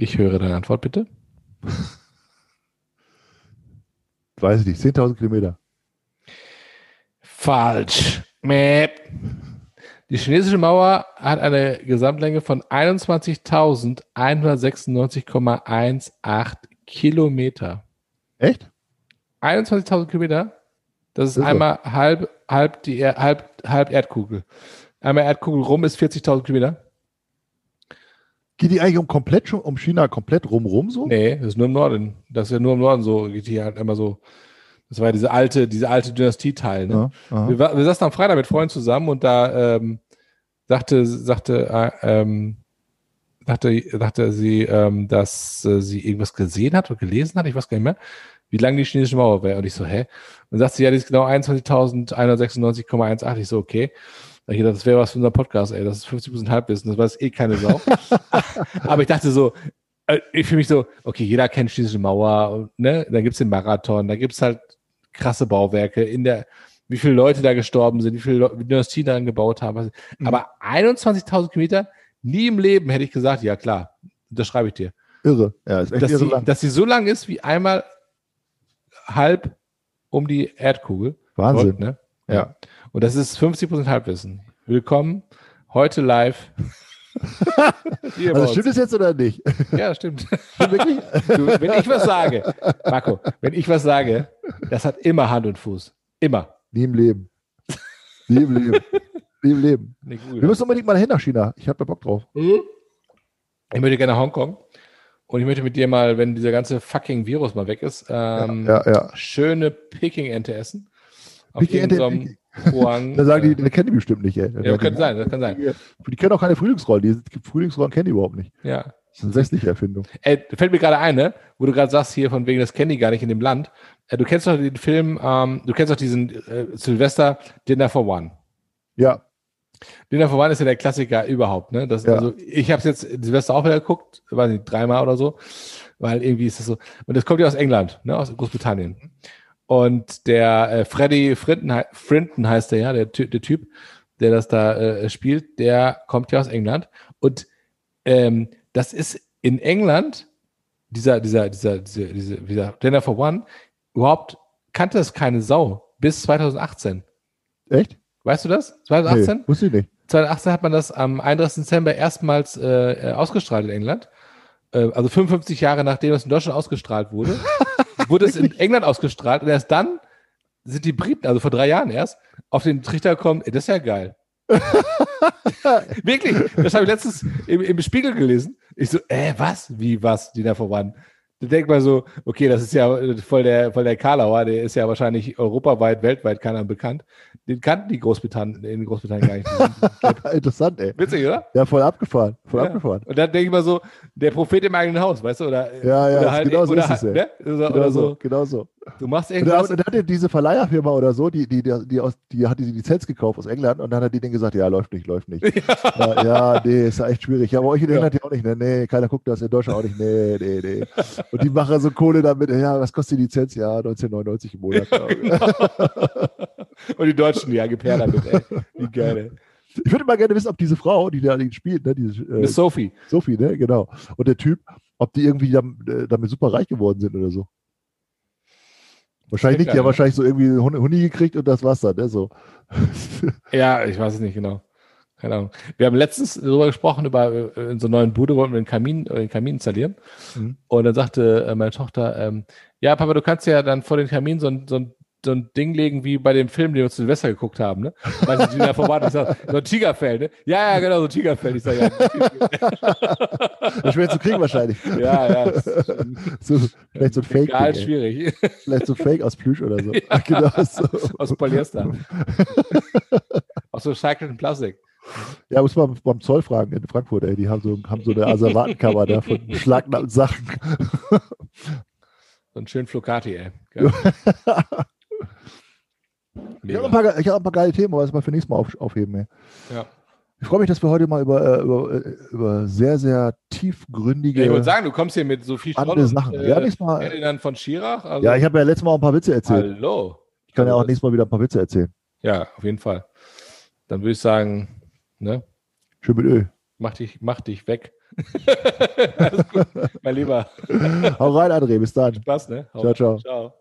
[SPEAKER 2] Ich höre deine Antwort bitte.
[SPEAKER 1] Weiß ich nicht. 10.000 Kilometer.
[SPEAKER 2] Falsch. Mäh. Die chinesische Mauer hat eine Gesamtlänge von 21.196,18 Kilometer.
[SPEAKER 1] Echt?
[SPEAKER 2] 21.000 Kilometer. Das ist
[SPEAKER 1] Irre.
[SPEAKER 2] einmal halb, halb, die halb, halb Erdkugel. Einmal Erdkugel rum ist 40.000 Kilometer.
[SPEAKER 1] Geht die eigentlich um komplett schon, um China komplett rumrum so?
[SPEAKER 2] Nee, das ist nur im Norden. Das ist ja nur im Norden so. Geht hier halt immer so. Das war ja diese alte, diese alte Dynastieteil. Ne?
[SPEAKER 1] Ja.
[SPEAKER 2] Wir, wir saßen am Freitag mit Freunden zusammen und da ähm, sagte, sagte, äh, ähm, sagte, sagte sie, ähm, dass äh, sie irgendwas gesehen hat oder gelesen hat, ich weiß gar nicht mehr, wie lang die chinesische Mauer wäre. Und ich so, hä? Und sagt sie, ja, die ist genau 21.196,18. Ich so, okay. Da ich gedacht, das wäre was für unser Podcast, ey. Das ist 50% Halbwissen, das weiß eh keine Sau. Aber ich dachte so, äh, ich fühle mich so, okay, jeder kennt chinesische Mauer, ne? Da gibt's den Marathon, da gibt's halt krasse Bauwerke in der, wie viele Leute da gestorben sind, wie viele Dynastien da gebaut haben.
[SPEAKER 1] Mhm.
[SPEAKER 2] Aber 21.000 Kilometer, nie im Leben hätte ich gesagt, ja klar, das schreibe ich dir.
[SPEAKER 1] Irre. Ja, ist echt
[SPEAKER 2] Dass
[SPEAKER 1] irre
[SPEAKER 2] sie,
[SPEAKER 1] lang.
[SPEAKER 2] dass sie so lang ist wie einmal halb um die Erdkugel.
[SPEAKER 1] Wahnsinn.
[SPEAKER 2] Gold, ne?
[SPEAKER 1] Ja.
[SPEAKER 2] Und das ist 50% Halbwissen. Willkommen heute live
[SPEAKER 1] Also stimmt es jetzt oder nicht?
[SPEAKER 2] Ja, stimmt.
[SPEAKER 1] Wirklich?
[SPEAKER 2] Du, wenn ich was sage, Marco, wenn ich was sage, das hat immer Hand und Fuß. Immer.
[SPEAKER 1] Nie im Leben. Nie im Leben. Nie im Leben.
[SPEAKER 2] Nee,
[SPEAKER 1] Wir müssen unbedingt mal hin nach China. Ich habe da Bock drauf.
[SPEAKER 2] Ich möchte gerne nach Hongkong. Und ich möchte mit dir mal, wenn dieser ganze fucking Virus mal weg ist, ähm,
[SPEAKER 1] Ja, ja.
[SPEAKER 2] schöne Peking-Ente essen. Auf
[SPEAKER 1] Peking-Ente in
[SPEAKER 2] Huang.
[SPEAKER 1] Da sagen die,
[SPEAKER 2] äh,
[SPEAKER 1] die kennen die bestimmt nicht, ey.
[SPEAKER 2] ja, könnte sein, das kann sein.
[SPEAKER 1] Die, die kennen auch keine Frühlingsrollen. Die Frühlingsrollen kennen die überhaupt nicht.
[SPEAKER 2] Ja.
[SPEAKER 1] Das ist eine sächliche Erfindung.
[SPEAKER 2] Ey, fällt mir gerade ein, ne? wo du gerade sagst, hier von wegen, das kennen die gar nicht in dem Land. Äh, du kennst doch den Film, ähm, du kennst doch diesen äh, Silvester Dinner for One.
[SPEAKER 1] Ja,
[SPEAKER 2] Dinner for One ist ja der Klassiker überhaupt. Ne? Das,
[SPEAKER 1] Ja.
[SPEAKER 2] also, ich habe es jetzt Silvester auch wieder geguckt, weiß nicht, dreimal oder so, weil irgendwie ist das so. Und das kommt ja aus England, ne? aus Großbritannien. Und der äh, Freddy Frinton, Frinton heißt der ja, der, der Typ, der das da äh, spielt, der kommt ja aus England. Und ähm, das ist in England, dieser, dieser, dieser, dieser, dieser, dieser Dinner for One, überhaupt kannte das keine Sau bis 2018.
[SPEAKER 1] echt?
[SPEAKER 2] Weißt du das? 2018?
[SPEAKER 1] Nee, wusste ich nicht.
[SPEAKER 2] 2018 hat man das am 31. Dezember erstmals äh, äh, ausgestrahlt in England. Äh, also 55 Jahre nachdem es in Deutschland ausgestrahlt wurde, wurde es in England ausgestrahlt und erst dann sind die Briten, also vor drei Jahren erst, auf den Trichter gekommen, ey, das ist ja geil. Wirklich, das habe ich letztens im, im Spiegel gelesen. Ich so, äh, was? Wie was? Die da voran. Da denkt man so, okay, das ist ja voll der, voll der Karlauer, der ist ja wahrscheinlich europaweit, weltweit keiner bekannt. Den kannten die Großbritannien, in Großbritannien gar nicht.
[SPEAKER 1] Interessant, ey.
[SPEAKER 2] Witzig, oder?
[SPEAKER 1] Ja, voll abgefahren. Voll
[SPEAKER 2] Ja.
[SPEAKER 1] abgefahren.
[SPEAKER 2] Und dann denke ich mal so, der Prophet im eigenen Haus, weißt du? Oder,
[SPEAKER 1] Ja, ja,
[SPEAKER 2] oder halt,
[SPEAKER 1] genau so
[SPEAKER 2] oder
[SPEAKER 1] ist
[SPEAKER 2] halt,
[SPEAKER 1] es, ey.
[SPEAKER 2] ne? oder,
[SPEAKER 1] Genau
[SPEAKER 2] oder
[SPEAKER 1] so.
[SPEAKER 2] so.
[SPEAKER 1] Genau so.
[SPEAKER 2] Du machst irgendwas.
[SPEAKER 1] und da hat ja diese Verleiherfirma oder so, die, die, die, die, aus, die hat diese Lizenz gekauft aus England und dann hat die denen gesagt, ja, läuft nicht, läuft nicht. Ja, ja nee, ist ja echt schwierig. Ja, aber euch in
[SPEAKER 2] Ja.
[SPEAKER 1] England ja auch nicht, ne? Nee, keiner guckt das, in Deutschland auch nicht, nee, nee, nee. Und die machen so Kohle damit, ja, was kostet die Lizenz? Ja, 1999 im Monat.
[SPEAKER 2] Und die Deutschen, ja, gepaart damit, ey. Wie geil.
[SPEAKER 1] Ich würde mal gerne wissen, ob diese Frau, die da spielt, ne, diese äh,
[SPEAKER 2] Miss Sophie.
[SPEAKER 1] Sophie, ne, genau, und der Typ, ob die irgendwie äh, damit super reich geworden sind oder so. Wahrscheinlich nicht, die haben
[SPEAKER 2] ne?
[SPEAKER 1] wahrscheinlich so irgendwie Huni gekriegt und das dann, ne, so.
[SPEAKER 2] Ja, ich weiß es nicht genau. Keine Ahnung. Wir haben letztens darüber gesprochen, über äh, in so einer neuen Bude wollten wir den Kamin, äh, den Kamin installieren.
[SPEAKER 1] Mhm.
[SPEAKER 2] Und dann sagte äh, meine Tochter, ähm, ja, Papa, du kannst ja dann vor den Kamin so ein, so ein so ein Ding legen wie bei dem Film, den wir zu Silvester geguckt haben, ne? Weißt du, die da vorbei ich sag, so ein Tigerfell, ne? Ja, ja, genau, so ein Tigerfell. Ich sag, ja,
[SPEAKER 1] schwer zu kriegen wahrscheinlich.
[SPEAKER 2] ja, ja.
[SPEAKER 1] So, vielleicht so ein Fake.
[SPEAKER 2] Egal,
[SPEAKER 1] Ding,
[SPEAKER 2] schwierig.
[SPEAKER 1] Vielleicht so ein Fake aus Plüsch oder so. Genau so.
[SPEAKER 2] Aus Polyester. Aus so recyceltem Plastik.
[SPEAKER 1] Ja, muss man beim Zoll fragen in Frankfurt, ey. Die haben so, haben so eine Asservatenkammer da von beschlagnahmten Sachen.
[SPEAKER 2] So ein schön Flocati, ey.
[SPEAKER 1] Ich habe ein, paar- ich hab ein paar geile Themen, aber das mal für nächstes Mal auf, aufheben, ey.
[SPEAKER 2] Ja.
[SPEAKER 1] Ich freue mich, dass wir heute mal über, äh, über, äh, über sehr, sehr tiefgründige,
[SPEAKER 2] Ja, ich wollte sagen, du kommst hier mit so viel und,
[SPEAKER 1] Sachen.
[SPEAKER 2] äh,
[SPEAKER 1] ja, nächstes Mal,
[SPEAKER 2] Ferdinand von Schirach. Also,
[SPEAKER 1] ja, ich habe ja letztes Mal auch ein paar Witze erzählt.
[SPEAKER 2] Hallo.
[SPEAKER 1] Ich kann ja auch
[SPEAKER 2] Also
[SPEAKER 1] nächstes Mal wieder ein paar Witze erzählen.
[SPEAKER 2] Ja, auf jeden Fall. Dann würde ich sagen, ne,
[SPEAKER 1] Schön mit Öl.
[SPEAKER 2] mach dich, mach dich weg. Alles gut, mein Lieber.
[SPEAKER 1] Hau rein, André. Bis dann.
[SPEAKER 2] Spaß, ne? Hau
[SPEAKER 1] Ciao, ciao.
[SPEAKER 2] Ciao.